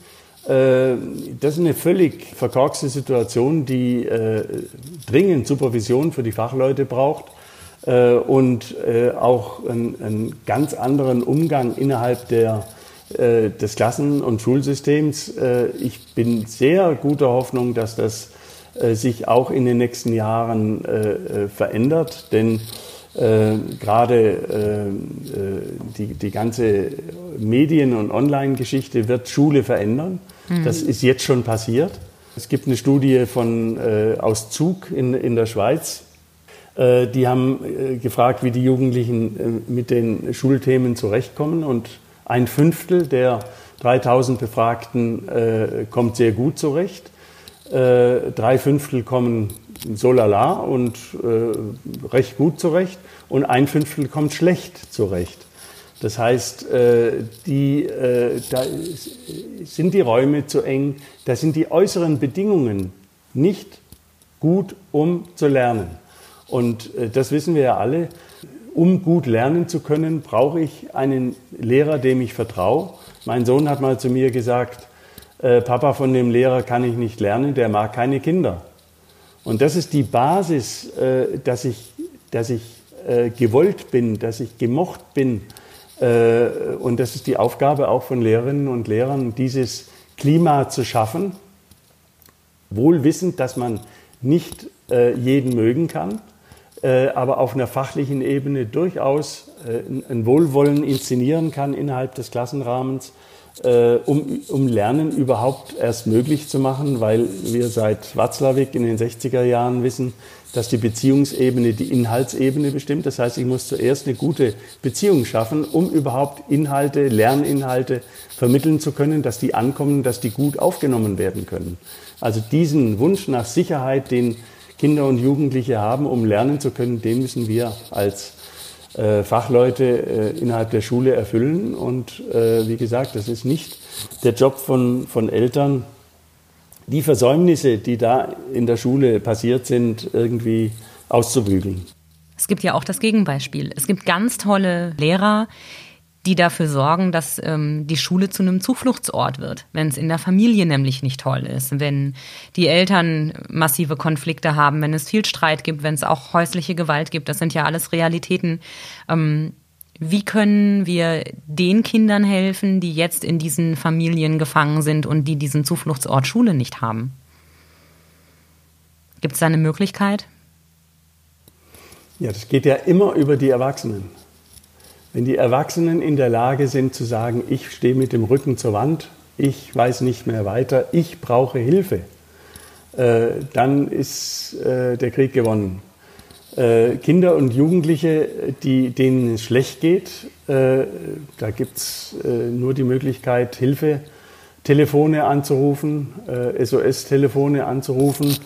Äh, das ist eine völlig verkorkste Situation, die dringend Supervision für die Fachleute braucht und auch einen, ganz anderen Umgang innerhalb der, des Klassen- und Schulsystems. Ich bin sehr guter Hoffnung, dass das sich auch in den nächsten Jahren verändert, denn äh, gerade äh, äh, die, die ganze Medien- und Online-Geschichte wird Schule verändern. Mhm. Das ist jetzt schon passiert. Es gibt eine Studie von, äh, aus Zug in, in der Schweiz. Äh, die haben äh, gefragt, wie die Jugendlichen mit den Schulthemen zurechtkommen. Und ein Fünftel der 3000 Befragten äh, kommt sehr gut zurecht. Äh, drei Fünftel kommen so lala und äh, recht gut zurecht und ein Fünftel kommt schlecht zurecht. Das heißt, äh, die, äh, da sind die Räume zu eng, da sind die äußeren Bedingungen nicht gut, um zu lernen. Und äh, das wissen wir ja alle. Um gut lernen zu können, brauche ich einen Lehrer, dem ich vertraue. Mein Sohn hat mal zu mir gesagt, Papa, von dem Lehrer kann ich nicht lernen, der mag keine Kinder. Und das ist die Basis, dass ich, dass ich gewollt bin, dass ich gemocht bin, äh, und das ist die Aufgabe auch von Lehrerinnen und Lehrern, dieses Klima zu schaffen, wohl wissend, dass man nicht äh, jeden mögen kann, äh, aber auf einer fachlichen Ebene durchaus ein Wohlwollen inszenieren kann innerhalb des Klassenrahmens, um, um Lernen überhaupt erst möglich zu machen, weil wir seit Watzlawick in den 60er Jahren wissen, dass die Beziehungsebene die Inhaltsebene bestimmt. Das heißt, ich muss zuerst eine gute Beziehung schaffen, um überhaupt Inhalte, Lerninhalte vermitteln zu können, dass die ankommen, dass die gut aufgenommen werden können. Also diesen Wunsch nach Sicherheit, den Kinder und Jugendliche haben, um lernen zu können, den müssen wir als äh, Fachleute äh, innerhalb der Schule erfüllen. Und äh, wie gesagt, das ist nicht der Job von, von Eltern, die Versäumnisse, die da in der Schule passiert sind, irgendwie auszubügeln. Es gibt ja auch das Gegenbeispiel. Es gibt ganz tolle Lehrer, die dafür sorgen, dass ähm, die Schule zu einem Zufluchtsort wird, wenn es in der Familie nämlich nicht toll ist, wenn die Eltern massive Konflikte haben, wenn es viel Streit gibt, wenn es auch häusliche Gewalt gibt. Das sind ja alles Realitäten, ähm, wie können wir den Kindern helfen, die jetzt in diesen Familien gefangen sind und die diesen Zufluchtsort Schule nicht haben? Gibt es da eine Möglichkeit? Ja, das geht ja immer über die Erwachsenen. Wenn die Erwachsenen in der Lage sind zu sagen, ich stehe mit dem Rücken zur Wand, ich weiß nicht mehr weiter, ich brauche Hilfe, äh, dann ist äh, der Krieg gewonnen. Äh, Kinder und Jugendliche, die, denen es schlecht geht, da gibt es nur die Möglichkeit, Hilfe, Telefone anzurufen, SOS-Telefone anzurufen,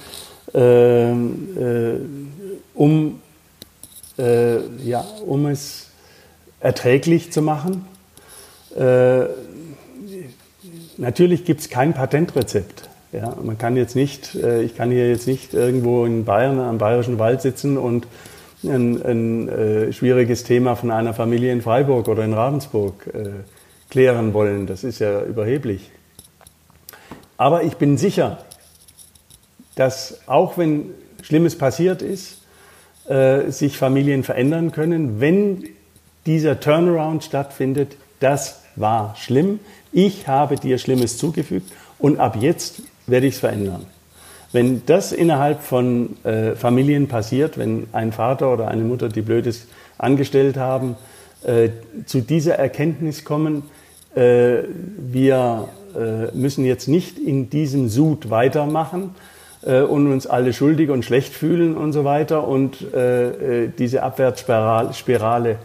um, ja, um es erträglich zu machen. natürlich gibt es kein Patentrezept. Ja, man kann jetzt nicht, äh, ich kann hier jetzt nicht irgendwo in Bayern am Bayerischen Wald sitzen und ein, ein äh, schwieriges Thema von einer Familie in Freiburg oder in Ravensburg äh, klären wollen. Das ist ja überheblich. Aber ich bin sicher, dass auch wenn Schlimmes passiert ist, äh, sich Familien verändern können, wenn dieser Turnaround stattfindet. Das war schlimm. Ich habe dir Schlimmes zugefügt und ab jetzt werde ich es verändern. Wenn das innerhalb von äh, Familien passiert, wenn ein Vater oder eine Mutter, die Blödes angestellt haben, äh, zu dieser Erkenntnis kommen, äh, wir äh, müssen jetzt nicht in diesem Sud weitermachen äh, und uns alle schuldig und schlecht fühlen und so weiter und äh, diese Abwärtsspirale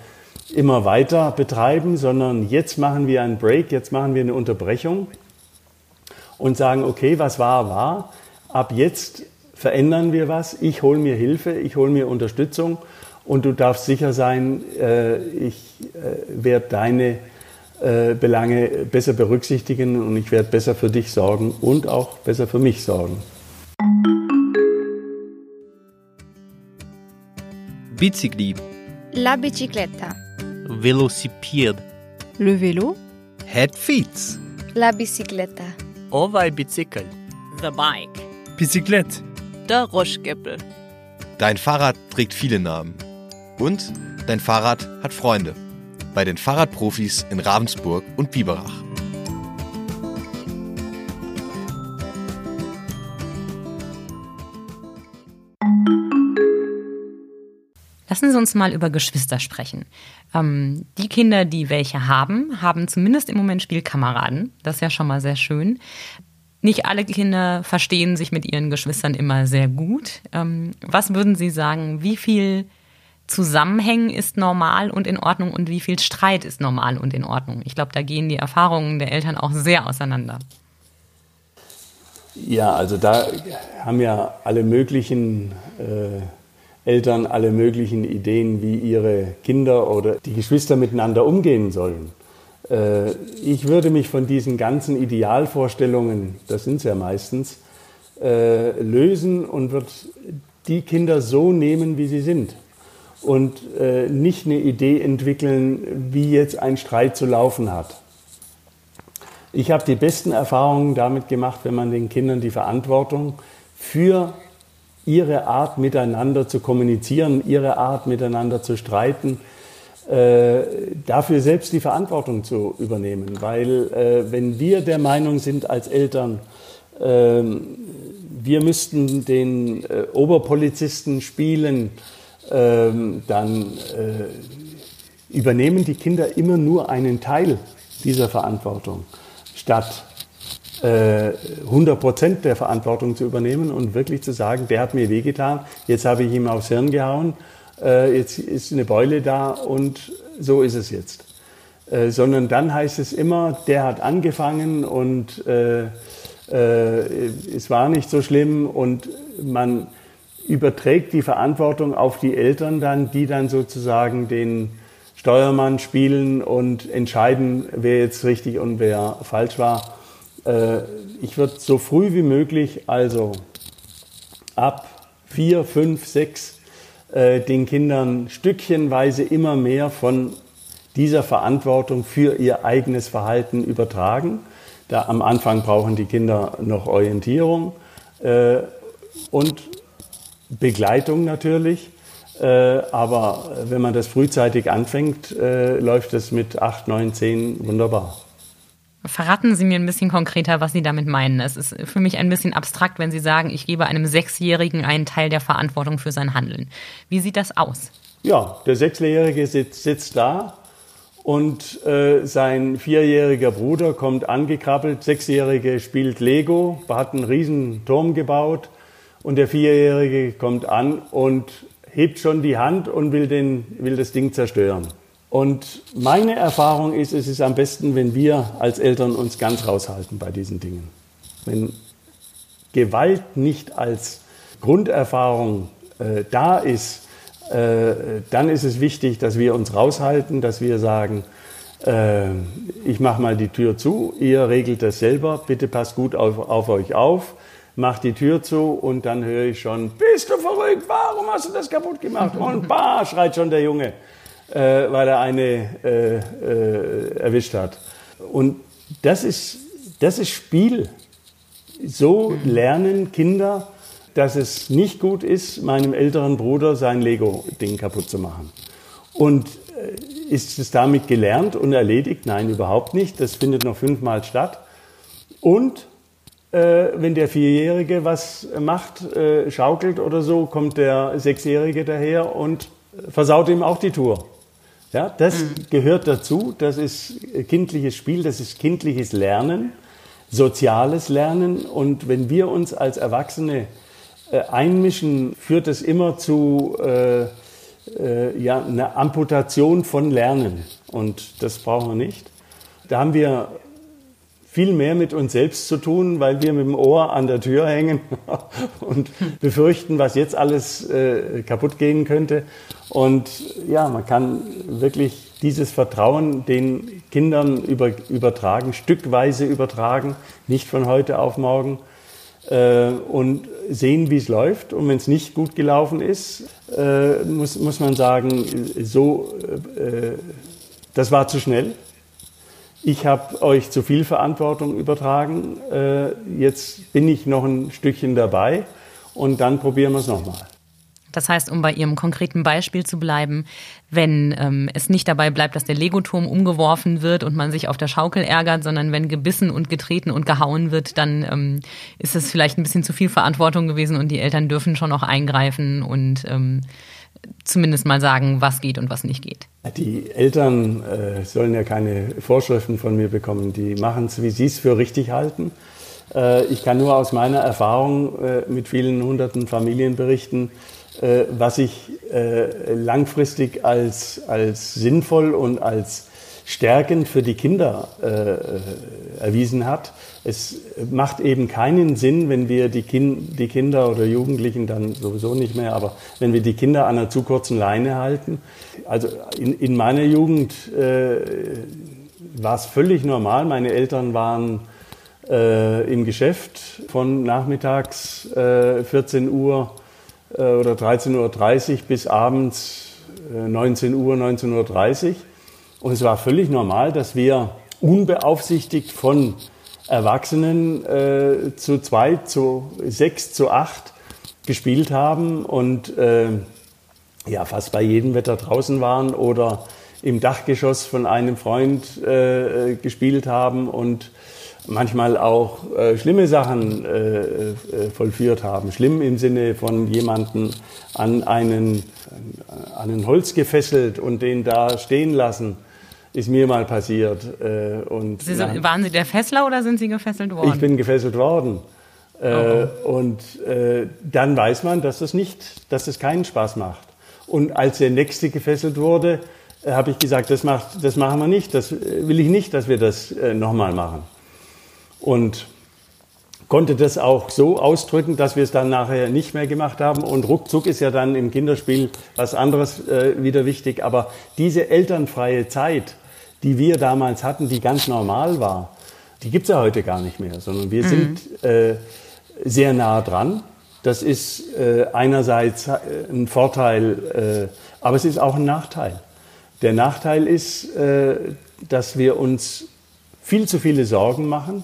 immer weiter betreiben, sondern jetzt machen wir einen Break, jetzt machen wir eine Unterbrechung und sagen, okay, was war, war. Ab jetzt verändern wir was. Ich hole mir Hilfe, ich hole mir Unterstützung und du darfst sicher sein, äh, ich äh, werde deine äh, Belange besser berücksichtigen und ich werde besser für dich sorgen und auch besser für mich sorgen. Bicicli. La bicicletta. Velocipede. Le vélo. Head feet. La bicicletta. Ovaj bicicl. The Bike. Bicyclette. Der Ruschgeppel. Dein Fahrrad trägt viele Namen. Und dein Fahrrad hat Freunde. Bei den Fahrradprofis in Ravensburg und Biberach. Lassen Sie uns mal über Geschwister sprechen. Ähm, die Kinder, die welche haben, haben zumindest im Moment Spielkameraden. Das ist ja schon mal sehr schön. Nicht alle Kinder verstehen sich mit ihren Geschwistern immer sehr gut. Ähm, was würden Sie sagen, wie viel Zusammenhängen ist normal und in Ordnung und wie viel Streit ist normal und in Ordnung. Ich glaube, da gehen die Erfahrungen der Eltern auch sehr auseinander. Ja, also da haben ja alle möglichen äh, Eltern alle möglichen Ideen, wie ihre Kinder oder die Geschwister miteinander umgehen sollen. Äh, ich würde mich von diesen ganzen Idealvorstellungen, das sind es ja meistens, äh, lösen und würde die Kinder so nehmen, wie sie sind. Und äh, nicht eine Idee entwickeln, wie jetzt ein Streit zu laufen hat. Ich habe die besten Erfahrungen damit gemacht, wenn man den Kindern die Verantwortung für ihre Art miteinander zu kommunizieren, ihre Art miteinander zu streiten, äh, dafür selbst die Verantwortung zu übernehmen. Weil äh, wenn wir der Meinung sind als Eltern, äh, wir müssten den äh, Oberpolizisten spielen, ähm, dann übernehmen die Kinder immer nur einen Teil dieser Verantwortung statt 100 äh, Prozent der Verantwortung zu übernehmen und wirklich zu sagen, der hat mir wehgetan, jetzt habe ich ihm aufs Hirn gehauen, äh, jetzt ist eine Beule da und so ist es jetzt. Äh, sondern dann heißt es immer, der hat angefangen und es war nicht so schlimm und man überträgt die Verantwortung auf die Eltern dann, die dann sozusagen den Steuermann spielen und entscheiden, wer jetzt richtig und wer falsch war. Äh, ich würde so früh wie möglich, also ab vier, fünf, sechs, äh, den Kindern stückchenweise immer mehr von dieser Verantwortung für ihr eigenes Verhalten übertragen. Da am Anfang brauchen die Kinder noch Orientierung äh, und Begleitung natürlich. Äh, aber wenn man das frühzeitig anfängt, äh, läuft es mit 8, 9, 10 wunderbar. Verraten Sie mir ein bisschen konkreter, was Sie damit meinen. Es ist für mich ein bisschen abstrakt, wenn Sie sagen, ich gebe einem Sechsjährigen einen Teil der Verantwortung für sein Handeln. Wie sieht das aus? Ja, der Sechsjährige sitzt, sitzt da und äh, sein vierjähriger Bruder kommt angekrabbelt. Sechsjährige spielt Lego, hat einen riesen Turm gebaut und der Vierjährige kommt an und hebt schon die Hand und will, den, will das Ding zerstören. Und meine Erfahrung ist, es ist am besten, wenn wir als Eltern uns ganz raushalten bei diesen Dingen. Wenn Gewalt nicht als Grunderfahrung äh, da ist, äh, dann ist es wichtig, dass wir uns raushalten, dass wir sagen, äh, ich mache mal die Tür zu, ihr regelt das selber, bitte passt gut auf, auf euch auf, macht die Tür zu und dann höre ich schon, bist du verrückt, warum hast du das kaputt gemacht? Und bah, schreit schon der Junge äh, weil er eine äh, äh, erwischt hat. Und das ist, das ist Spiel. So lernen Kinder, dass es nicht gut ist, meinem älteren Bruder sein Lego-Ding kaputt zu machen. Und äh, ist es damit gelernt und erledigt? Nein, überhaupt nicht. Das findet noch fünfmal statt. Und äh, wenn der Vierjährige was macht, äh, schaukelt oder so, kommt der Sechsjährige daher und versaut ihm auch die Tour. Ja, das mhm. gehört dazu. Das ist kindliches Spiel, das ist kindliches Lernen, soziales Lernen. Und wenn wir uns als Erwachsene äh, einmischen, führt es immer zu äh, äh, ja, einer Amputation von Lernen. Und das brauchen wir nicht. Da haben wir viel mehr mit uns selbst zu tun, weil wir mit dem Ohr an der Tür hängen und befürchten, was jetzt alles äh, kaputt gehen könnte. Und ja, man kann wirklich dieses Vertrauen den Kindern über, übertragen, stückweise übertragen, nicht von heute auf morgen äh, und sehen, wie es läuft. Und wenn es nicht gut gelaufen ist, äh, muss, muss man sagen, so, äh, das war zu schnell ich habe euch zu viel Verantwortung übertragen, äh, jetzt bin ich noch ein Stückchen dabei und dann probieren wir es nochmal. Das heißt, um bei Ihrem konkreten Beispiel zu bleiben, wenn ähm, es nicht dabei bleibt, dass der Legoturm umgeworfen wird und man sich auf der Schaukel ärgert, sondern wenn gebissen und getreten und gehauen wird, dann ähm, ist es vielleicht ein bisschen zu viel Verantwortung gewesen und die Eltern dürfen schon auch eingreifen und ähm, zumindest mal sagen, was geht und was nicht geht. Die Eltern äh, sollen ja keine Vorschriften von mir bekommen. Die machen es, wie sie es für richtig halten. Äh, ich kann nur aus meiner Erfahrung äh, mit vielen hunderten Familien berichten, äh, was sich äh, langfristig als, als sinnvoll und als stärkend für die Kinder äh, erwiesen hat. Es macht eben keinen Sinn, wenn wir die, kind, die Kinder oder Jugendlichen dann sowieso nicht mehr, aber wenn wir die Kinder an einer zu kurzen Leine halten. Also in, in meiner Jugend äh, war es völlig normal. Meine Eltern waren äh, im Geschäft von nachmittags äh, 14 Uhr äh, oder 13.30 Uhr bis abends 19 äh, Uhr, 19.30 Uhr. Und es war völlig normal, dass wir unbeaufsichtigt von Erwachsenen äh, zu zwei, zu sechs, zu acht gespielt haben und äh, ja, fast bei jedem Wetter draußen waren oder im Dachgeschoss von einem Freund äh, gespielt haben und manchmal auch äh, schlimme Sachen äh, äh, vollführt haben. Schlimm im Sinne von jemanden an einen, an ein Holz gefesselt und den da stehen lassen ist mir mal passiert. Äh, und Sie sind, waren Sie der Fessler oder sind Sie gefesselt worden? Ich bin gefesselt worden. Äh, oh, oh. Und äh, dann weiß man, dass das nicht, dass das keinen Spaß macht. Und als der nächste gefesselt wurde, äh, habe ich gesagt, das, macht, das machen wir nicht, das äh, will ich nicht, dass wir das äh, nochmal machen. Und konnte das auch so ausdrücken, dass wir es dann nachher nicht mehr gemacht haben. Und ruckzuck ist ja dann im Kinderspiel was anderes äh, wieder wichtig. Aber diese elternfreie Zeit, die wir damals hatten, die ganz normal war, die gibt es ja heute gar nicht mehr, sondern wir mhm. sind äh, sehr nah dran. Das ist äh, einerseits äh, ein Vorteil, äh, aber es ist auch ein Nachteil. Der Nachteil ist, äh, dass wir uns viel zu viele Sorgen machen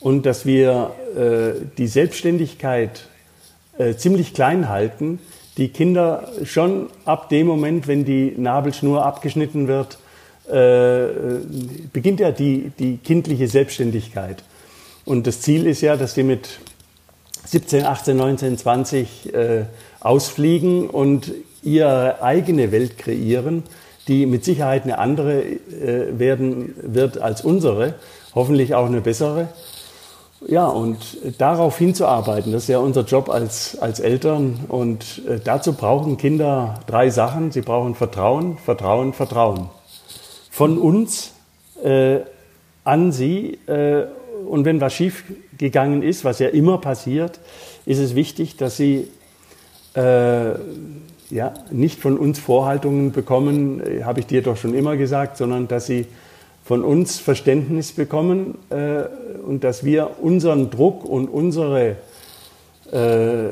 und dass wir äh, die Selbstständigkeit ziemlich klein halten, die Kinder schon ab dem Moment, wenn die Nabelschnur abgeschnitten wird, äh, beginnt ja die, die kindliche Selbstständigkeit. Und das Ziel ist ja, dass die mit 17, 18, 19, 20 äh, ausfliegen und ihre eigene Welt kreieren, die mit Sicherheit eine andere äh, werden wird als unsere, hoffentlich auch eine bessere. Ja, und darauf hinzuarbeiten, das ist ja unser Job als, als Eltern. Und äh, dazu brauchen Kinder drei Sachen. Sie brauchen Vertrauen, Vertrauen, Vertrauen von uns äh, an sie. Äh, und wenn was schief gegangen ist, was ja immer passiert, ist es wichtig, dass sie äh, ja, nicht von uns Vorhaltungen bekommen, äh, habe ich dir doch schon immer gesagt, sondern dass sie von uns Verständnis bekommen äh, und dass wir unseren Druck und unsere äh,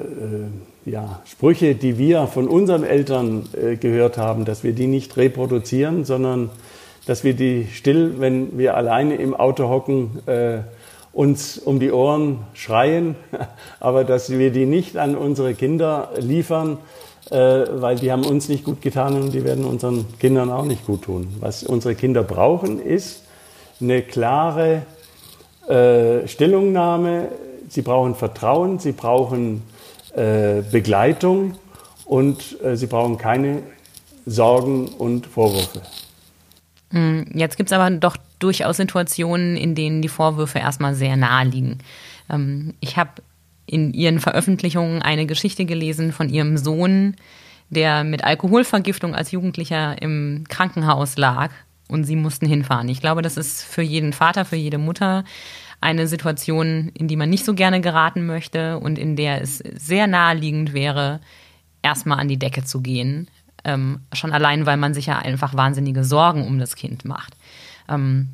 ja, Sprüche, die wir von unseren Eltern gehört haben, dass wir die nicht reproduzieren, sondern dass wir die still, wenn wir alleine im Auto hocken, äh, uns um die Ohren schreien, aber dass wir die nicht an unsere Kinder liefern, äh, weil die haben uns nicht gut getan und die werden unseren Kindern auch nicht gut tun. Was unsere Kinder brauchen, ist eine klare äh, Stellungnahme. Sie brauchen Vertrauen, sie brauchen äh, Begleitung und äh, sie brauchen keine Sorgen und Vorwürfe. Hm, jetzt gibt es aber doch durchaus Situationen, in denen die Vorwürfe erstmal sehr nahe liegen. Ähm, ich habe in ihren Veröffentlichungen eine Geschichte gelesen von ihrem Sohn, der mit Alkoholvergiftung als Jugendlicher im Krankenhaus lag und sie mussten hinfahren. Ich glaube, das ist für jeden Vater, für jede Mutter eine Situation, in die man nicht so gerne geraten möchte und in der es sehr naheliegend wäre, erstmal an die Decke zu gehen ähm, schon allein, weil man sich ja einfach wahnsinnige Sorgen um das Kind macht. Ähm,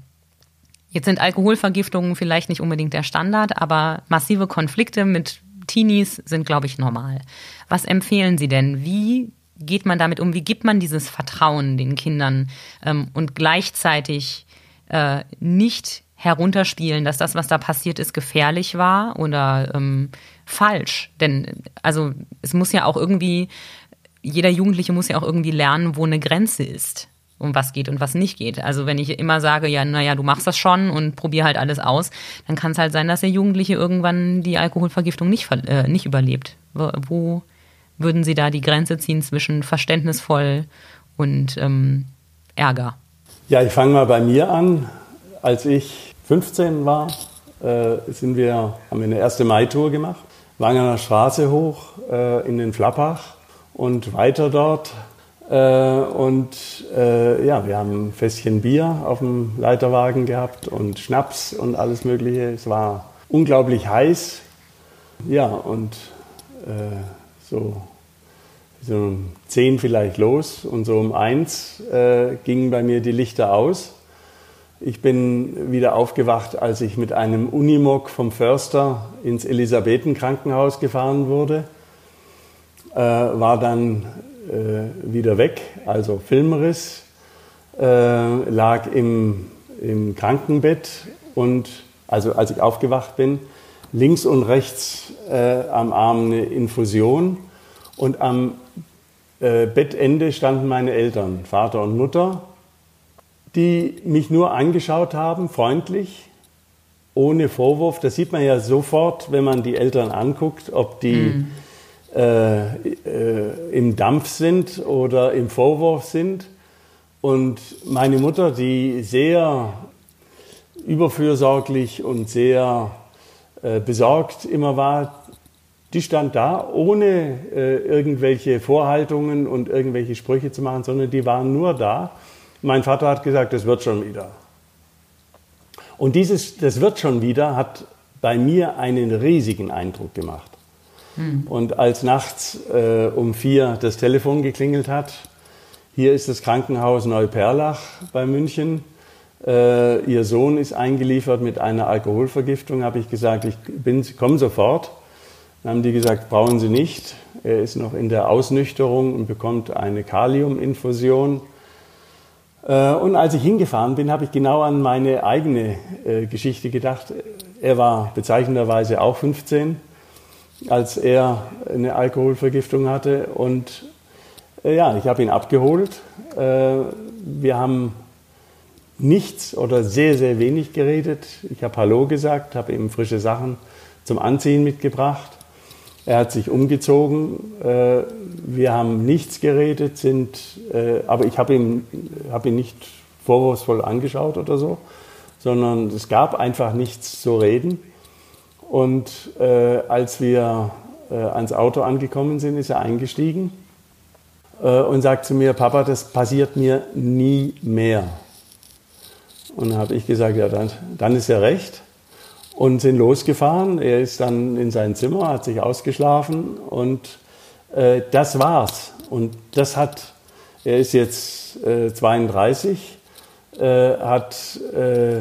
jetzt sind Alkoholvergiftungen vielleicht nicht unbedingt der Standard, aber massive Konflikte mit Teenies sind, glaube ich, normal. Was empfehlen Sie denn? Wie geht man damit um? Wie gibt man dieses Vertrauen den Kindern ähm, und gleichzeitig äh, nicht herunterspielen, dass das, was da passiert ist, gefährlich war oder ähm, falsch? Denn also es muss ja auch irgendwie jeder Jugendliche muss ja auch irgendwie lernen, wo eine Grenze ist um was geht und was nicht geht. Also wenn ich immer sage, ja, naja, du machst das schon und probier halt alles aus, dann kann es halt sein, dass der Jugendliche irgendwann die Alkoholvergiftung nicht, äh, nicht überlebt. Wo, würden Sie da die Grenze ziehen zwischen verständnisvoll und ähm, Ärger? Ja, ich fange mal bei mir an. Als ich 15 war, äh, sind wir, haben wir eine erste Mai-Tour gemacht, Wangener Straße hoch äh, in den Flappach und weiter dort. Äh, und äh, ja, wir haben ein Fässchen Bier auf dem Leiterwagen gehabt und Schnaps und alles Mögliche. Es war unglaublich heiß. Ja, und äh, so, so um zehn vielleicht los und so um eins äh, gingen bei mir die Lichter aus. Ich bin wieder aufgewacht, als ich mit einem Unimog vom Förster ins Elisabethenkrankenhaus gefahren wurde. Äh, war dann äh, wieder weg, also Filmriss, äh, lag im, im Krankenbett und also als ich aufgewacht bin, links und rechts äh, am Arm eine Infusion und am äh, Bettende standen meine Eltern, Vater und Mutter, die mich nur angeschaut haben, freundlich, ohne Vorwurf. Das sieht man ja sofort, wenn man die Eltern anguckt, ob die mhm. Äh, äh, im Dampf sind oder im Vorwurf sind. Und meine Mutter, die sehr überfürsorglich und sehr äh, besorgt immer war, die stand da, ohne äh, irgendwelche Vorhaltungen und irgendwelche Sprüche zu machen, sondern die waren nur da. Mein Vater hat gesagt, das wird schon wieder. Und dieses, das wird schon wieder, hat bei mir einen riesigen Eindruck gemacht. Hm. Und als nachts äh, um vier das Telefon geklingelt hat, hier ist das Krankenhaus Neuperlach bei München, äh, ihr Sohn ist eingeliefert mit einer Alkoholvergiftung, habe ich gesagt, ich komme sofort. Dann haben die gesagt, brauchen Sie nicht. Er ist noch in der Ausnüchterung und bekommt eine Kaliuminfusion. Äh, und als ich hingefahren bin, habe ich genau an meine eigene äh, Geschichte gedacht. Er war bezeichnenderweise auch 15, als er eine Alkoholvergiftung hatte. Und äh, ja, ich habe ihn abgeholt. Wir haben nichts oder sehr, sehr wenig geredet. Ich habe Hallo gesagt, habe ihm frische Sachen zum Anziehen mitgebracht. Er hat sich umgezogen. Äh, wir haben nichts geredet, sind, äh, aber ich habe ihn, hab ihn nicht vorwurfsvoll angeschaut oder so, sondern es gab einfach nichts zu reden. Und äh, als wir ans Auto angekommen sind, ist er eingestiegen und sagt zu mir, Papa, das passiert mir nie mehr. Und habe ich gesagt, ja, dann, dann ist er recht und sind losgefahren. Er ist dann in sein Zimmer, hat sich ausgeschlafen und äh, das war's. Und das hat, er ist jetzt äh, 32, äh, hat äh,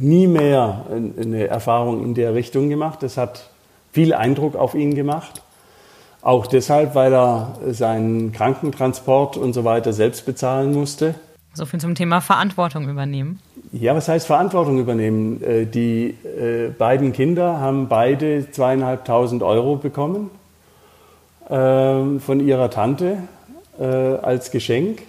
nie mehr eine Erfahrung in der Richtung gemacht. Das hat viel Eindruck auf ihn gemacht. Auch deshalb, weil er seinen Krankentransport und so weiter selbst bezahlen musste. So viel zum Thema Verantwortung übernehmen. Ja, was heißt Verantwortung übernehmen? Äh, die äh, beiden Kinder haben beide zweieinhalbtausend Euro bekommen ähm, von ihrer Tante äh, als Geschenk.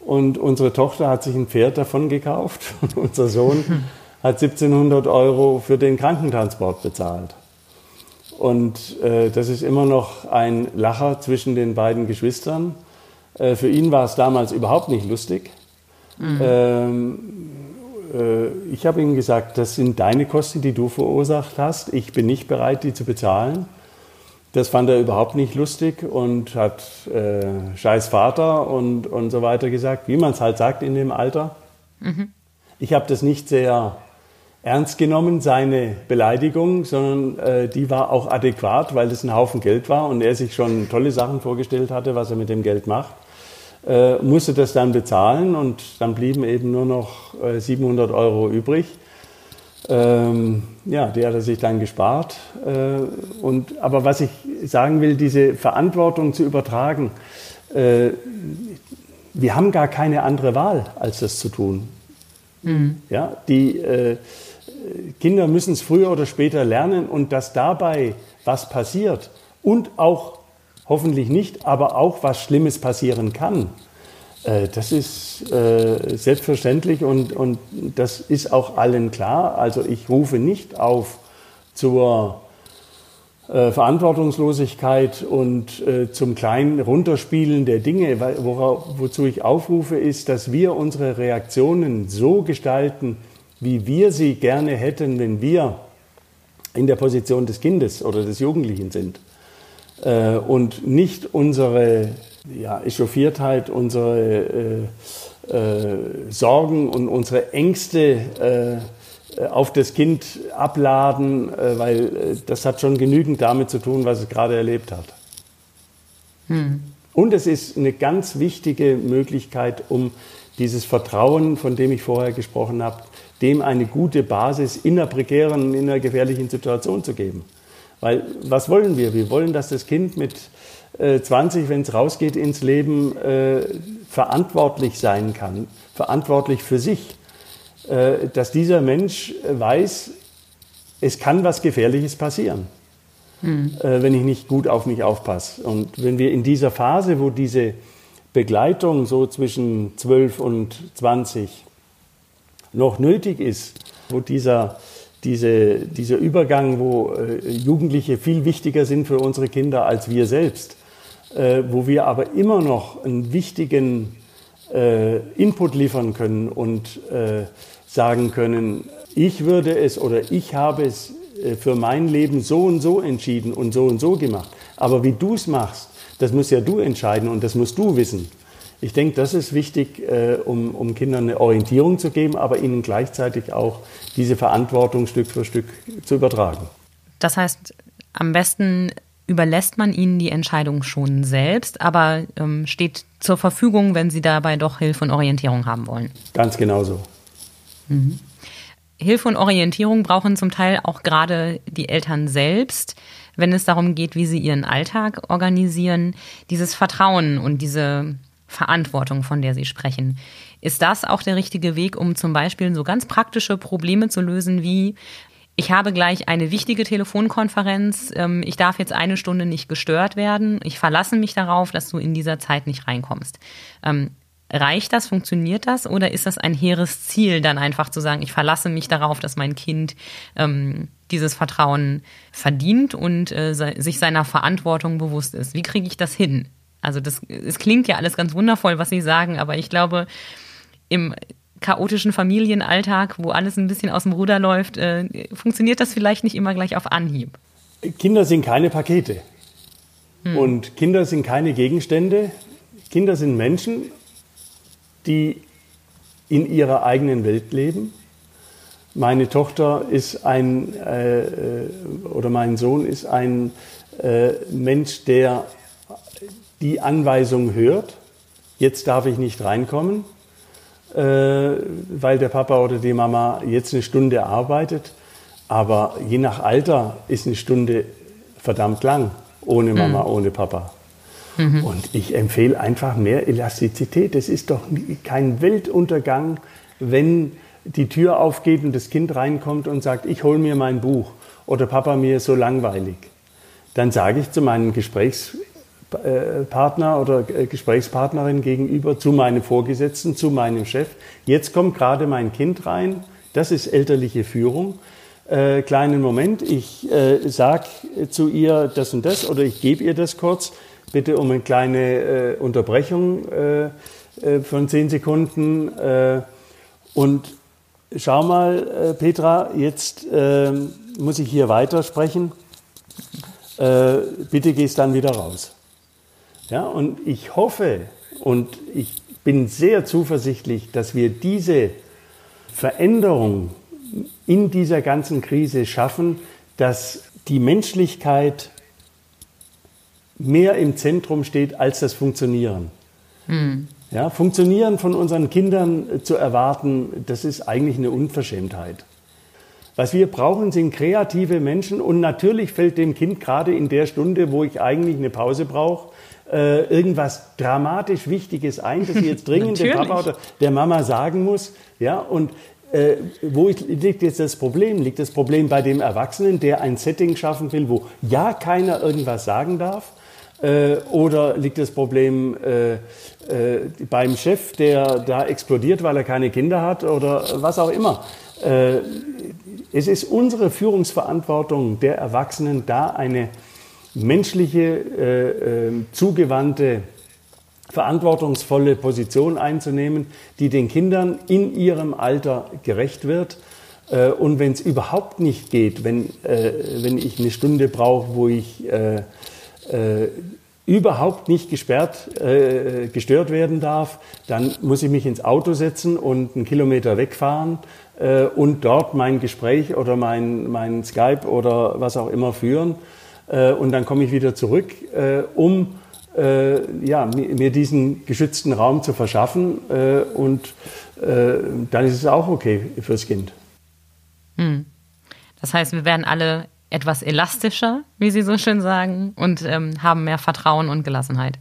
Und unsere Tochter hat sich ein Pferd davon gekauft und unser Sohn hat 1700 Euro für den Krankentransport bezahlt. Und äh, das ist immer noch ein Lacher zwischen den beiden Geschwistern. Äh, für ihn war es damals überhaupt nicht lustig. Mhm. Ähm, äh, ich habe ihm gesagt, das sind deine Kosten, die du verursacht hast. Ich bin nicht bereit, die zu bezahlen. Das fand er überhaupt nicht lustig und hat äh, scheiß Vater und, und so weiter gesagt, wie man es halt sagt in dem Alter. Mhm. Ich habe das nicht sehr ernst genommen, seine Beleidigung, sondern äh, die war auch adäquat, weil das ein Haufen Geld war und er sich schon tolle Sachen vorgestellt hatte, was er mit dem Geld macht äh, musste das dann bezahlen und dann blieben eben nur noch äh, 700 Euro übrig. Ähm, ja, die hat er sich dann gespart. Äh, und, aber was ich sagen will, diese Verantwortung zu übertragen, äh, wir haben gar keine andere Wahl, als das zu tun. Mhm. Ja, die äh, Kinder müssen es früher oder später lernen und dass dabei was passiert und auch hoffentlich nicht, aber auch was Schlimmes passieren kann. Äh, das ist äh, selbstverständlich und, und das ist auch allen klar. Also ich rufe nicht auf zur äh, Verantwortungslosigkeit und zum kleinen Runterspielen der Dinge. wozu ich aufrufe, ist, dass wir unsere Reaktionen so gestalten, wie wir sie gerne hätten, wenn wir in der Position des Kindes oder des Jugendlichen sind. äh, und nicht unsere ja, Echauffiertheit, unsere äh, äh, Sorgen und unsere Ängste äh, auf das Kind abladen, äh, weil äh, das hat schon genügend damit zu tun, was es gerade erlebt hat. Hm. Und es ist eine ganz wichtige Möglichkeit, um dieses Vertrauen, von dem ich vorher gesprochen habe, dem eine gute Basis in einer prekären, in einer gefährlichen Situation zu geben. Weil was wollen wir? Wir wollen, dass das Kind mit äh, 20, wenn es rausgeht ins Leben, äh, verantwortlich sein kann, verantwortlich für sich. Äh, dass dieser Mensch weiß, es kann was Gefährliches passieren, hm. Äh, wenn ich nicht gut auf mich aufpasse. Und wenn wir in dieser Phase, wo diese Begleitung so zwischen 12 und 20 noch nötig ist, wo dieser, diese, dieser Übergang, wo äh, Jugendliche viel wichtiger sind für unsere Kinder als wir selbst, äh, wo wir aber immer noch einen wichtigen äh, Input liefern können und äh, sagen können, ich würde es oder ich habe es äh, für mein Leben so und so entschieden und so und so gemacht. Aber wie du es machst, das musst ja du entscheiden und das musst du wissen. Ich denke, das ist wichtig, äh, um, um Kindern eine Orientierung zu geben, aber ihnen gleichzeitig auch diese Verantwortung Stück für Stück zu übertragen. Das heißt, am besten überlässt man ihnen die Entscheidung schon selbst, aber ähm, steht zur Verfügung, wenn sie dabei doch Hilfe und Orientierung haben wollen. Ganz genau so. Mhm. Hilfe und Orientierung brauchen zum Teil auch gerade die Eltern selbst, wenn es darum geht, wie sie ihren Alltag organisieren. Dieses Vertrauen und diese Verantwortung, von der Sie sprechen. Ist das auch der richtige Weg, um zum Beispiel so ganz praktische Probleme zu lösen wie ich habe gleich eine wichtige Telefonkonferenz, ähm, ich darf jetzt eine Stunde nicht gestört werden, ich verlasse mich darauf, dass du in dieser Zeit nicht reinkommst. Ähm, reicht das, funktioniert das oder ist das ein hehres Ziel, dann einfach zu sagen, ich verlasse mich darauf, dass mein Kind ähm, dieses Vertrauen verdient und äh, sich seiner Verantwortung bewusst ist? Wie kriege ich das hin? Also das, es klingt ja alles ganz wundervoll, was Sie sagen, aber ich glaube, im chaotischen Familienalltag, wo alles ein bisschen aus dem Ruder läuft, äh, funktioniert das vielleicht nicht immer gleich auf Anhieb. Kinder sind keine Pakete. Hm. Und Kinder sind keine Gegenstände. Kinder sind Menschen, die in ihrer eigenen Welt leben. Meine Tochter ist ein, äh, oder mein Sohn ist ein äh, Mensch, der die Anweisung hört, jetzt darf ich nicht reinkommen, äh, weil der Papa oder die Mama jetzt eine Stunde arbeitet. Aber je nach Alter ist eine Stunde verdammt lang, ohne Mama, mhm. ohne Papa. Mhm. Und ich empfehle einfach mehr Elastizität. Es ist doch kein Weltuntergang, wenn die Tür aufgeht und das Kind reinkommt und sagt, ich hole mir mein Buch oder Papa, mir ist so langweilig. Dann sage ich zu meinen Gesprächs Partner oder äh, Gesprächspartnerin gegenüber, zu meinem Vorgesetzten, zu meinem Chef. Jetzt kommt gerade mein Kind rein. Das ist elterliche Führung. Äh, kleinen Moment, ich äh, sage zu ihr das und das oder ich gebe ihr das kurz. Bitte um eine kleine äh, Unterbrechung äh, von zehn Sekunden. und schau mal, Petra, jetzt muss ich hier weitersprechen. bitte gehst dann wieder raus. Ja, und ich hoffe und ich bin sehr zuversichtlich, dass wir diese Veränderung in dieser ganzen Krise schaffen, dass die Menschlichkeit mehr im Zentrum steht als das Funktionieren. Mhm. Ja, Funktionieren von unseren Kindern zu erwarten, das ist eigentlich eine Unverschämtheit. Was wir brauchen, sind kreative Menschen und natürlich fällt dem Kind gerade in der Stunde, wo ich eigentlich eine Pause brauche, äh, irgendwas dramatisch Wichtiges ein, das sie jetzt dringend dem Papa oder der Mama sagen muss. Ja, und äh, wo liegt jetzt das Problem? Liegt das Problem bei dem Erwachsenen, der ein Setting schaffen will, wo ja keiner irgendwas sagen darf? Äh, oder liegt das Problem äh, äh, beim Chef, der da explodiert, weil er keine Kinder hat oder was auch immer? Äh, es ist unsere Führungsverantwortung der Erwachsenen, da eine menschliche, äh, äh, zugewandte, verantwortungsvolle Position einzunehmen, die den Kindern in ihrem Alter gerecht wird. Äh, und wenn es überhaupt nicht geht, wenn, äh, wenn ich eine Stunde brauche, wo ich äh, äh, überhaupt nicht gesperrt, gestört werden darf, dann muss ich mich ins Auto setzen und einen Kilometer wegfahren und dort mein Gespräch oder mein, mein Skype oder was auch immer führen. Äh, und dann komme ich wieder zurück, äh, um äh, ja, mir diesen geschützten Raum zu verschaffen. Äh, und dann ist es auch okay fürs Kind. Hm. Das heißt, wir werden alle etwas elastischer, wie Sie so schön sagen, und ähm, haben mehr Vertrauen und Gelassenheit.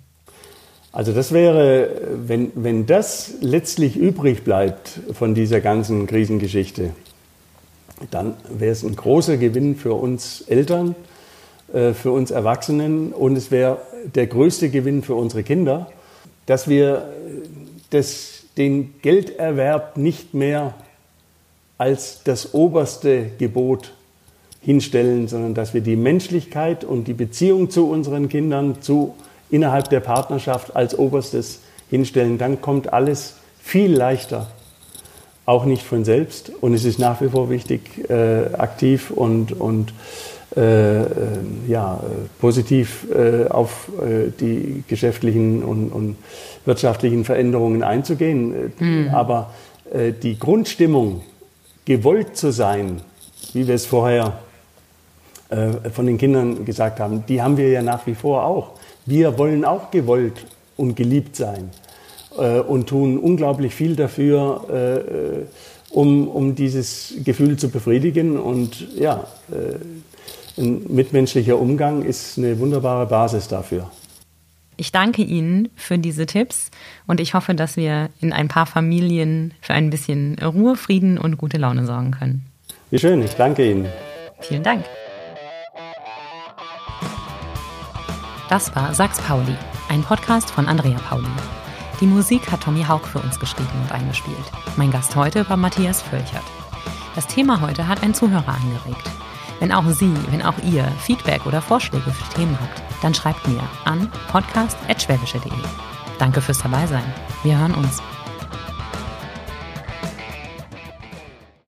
Also das wäre, wenn, wenn das letztlich übrig bleibt von dieser ganzen Krisengeschichte, dann wäre es ein großer Gewinn für uns Eltern, äh, für uns Erwachsenen und es wäre der größte Gewinn für unsere Kinder, dass wir das, den Gelderwerb nicht mehr als das oberste Gebot hinstellen, sondern dass wir die Menschlichkeit und die Beziehung zu unseren Kindern zu, innerhalb der Partnerschaft als oberstes hinstellen. Dann kommt alles viel leichter, auch nicht von selbst. Und es ist nach wie vor wichtig, äh, aktiv und, und äh, äh ja, positiv äh, auf äh, die geschäftlichen und, und, wirtschaftlichen Veränderungen einzugehen. Mhm. Aber äh, die Grundstimmung, gewollt zu sein, wie wir es vorher von den Kindern gesagt haben, die haben wir ja nach wie vor auch. Wir wollen auch gewollt und geliebt sein und tun unglaublich viel dafür, um, um dieses Gefühl zu befriedigen. Und ja, ein mitmenschlicher Umgang ist eine wunderbare Basis dafür. Ich danke Ihnen für diese Tipps und ich hoffe, dass wir in ein paar Familien für ein bisschen Ruhe, Frieden und gute Laune sorgen können. Wie schön, ich danke Ihnen. Vielen Dank. Das war Sachs Pauli, ein Podcast von Andrea Pauli. Die Musik hat Tommy Haug für uns geschrieben und eingespielt. Mein Gast heute war Matthias Völchert. Das Thema heute hat ein Zuhörer angeregt. Wenn auch Sie, wenn auch ihr Feedback oder Vorschläge für Themen habt, dann schreibt mir an podcast.schwäbische.de. Danke fürs Dabeisein. Wir hören uns.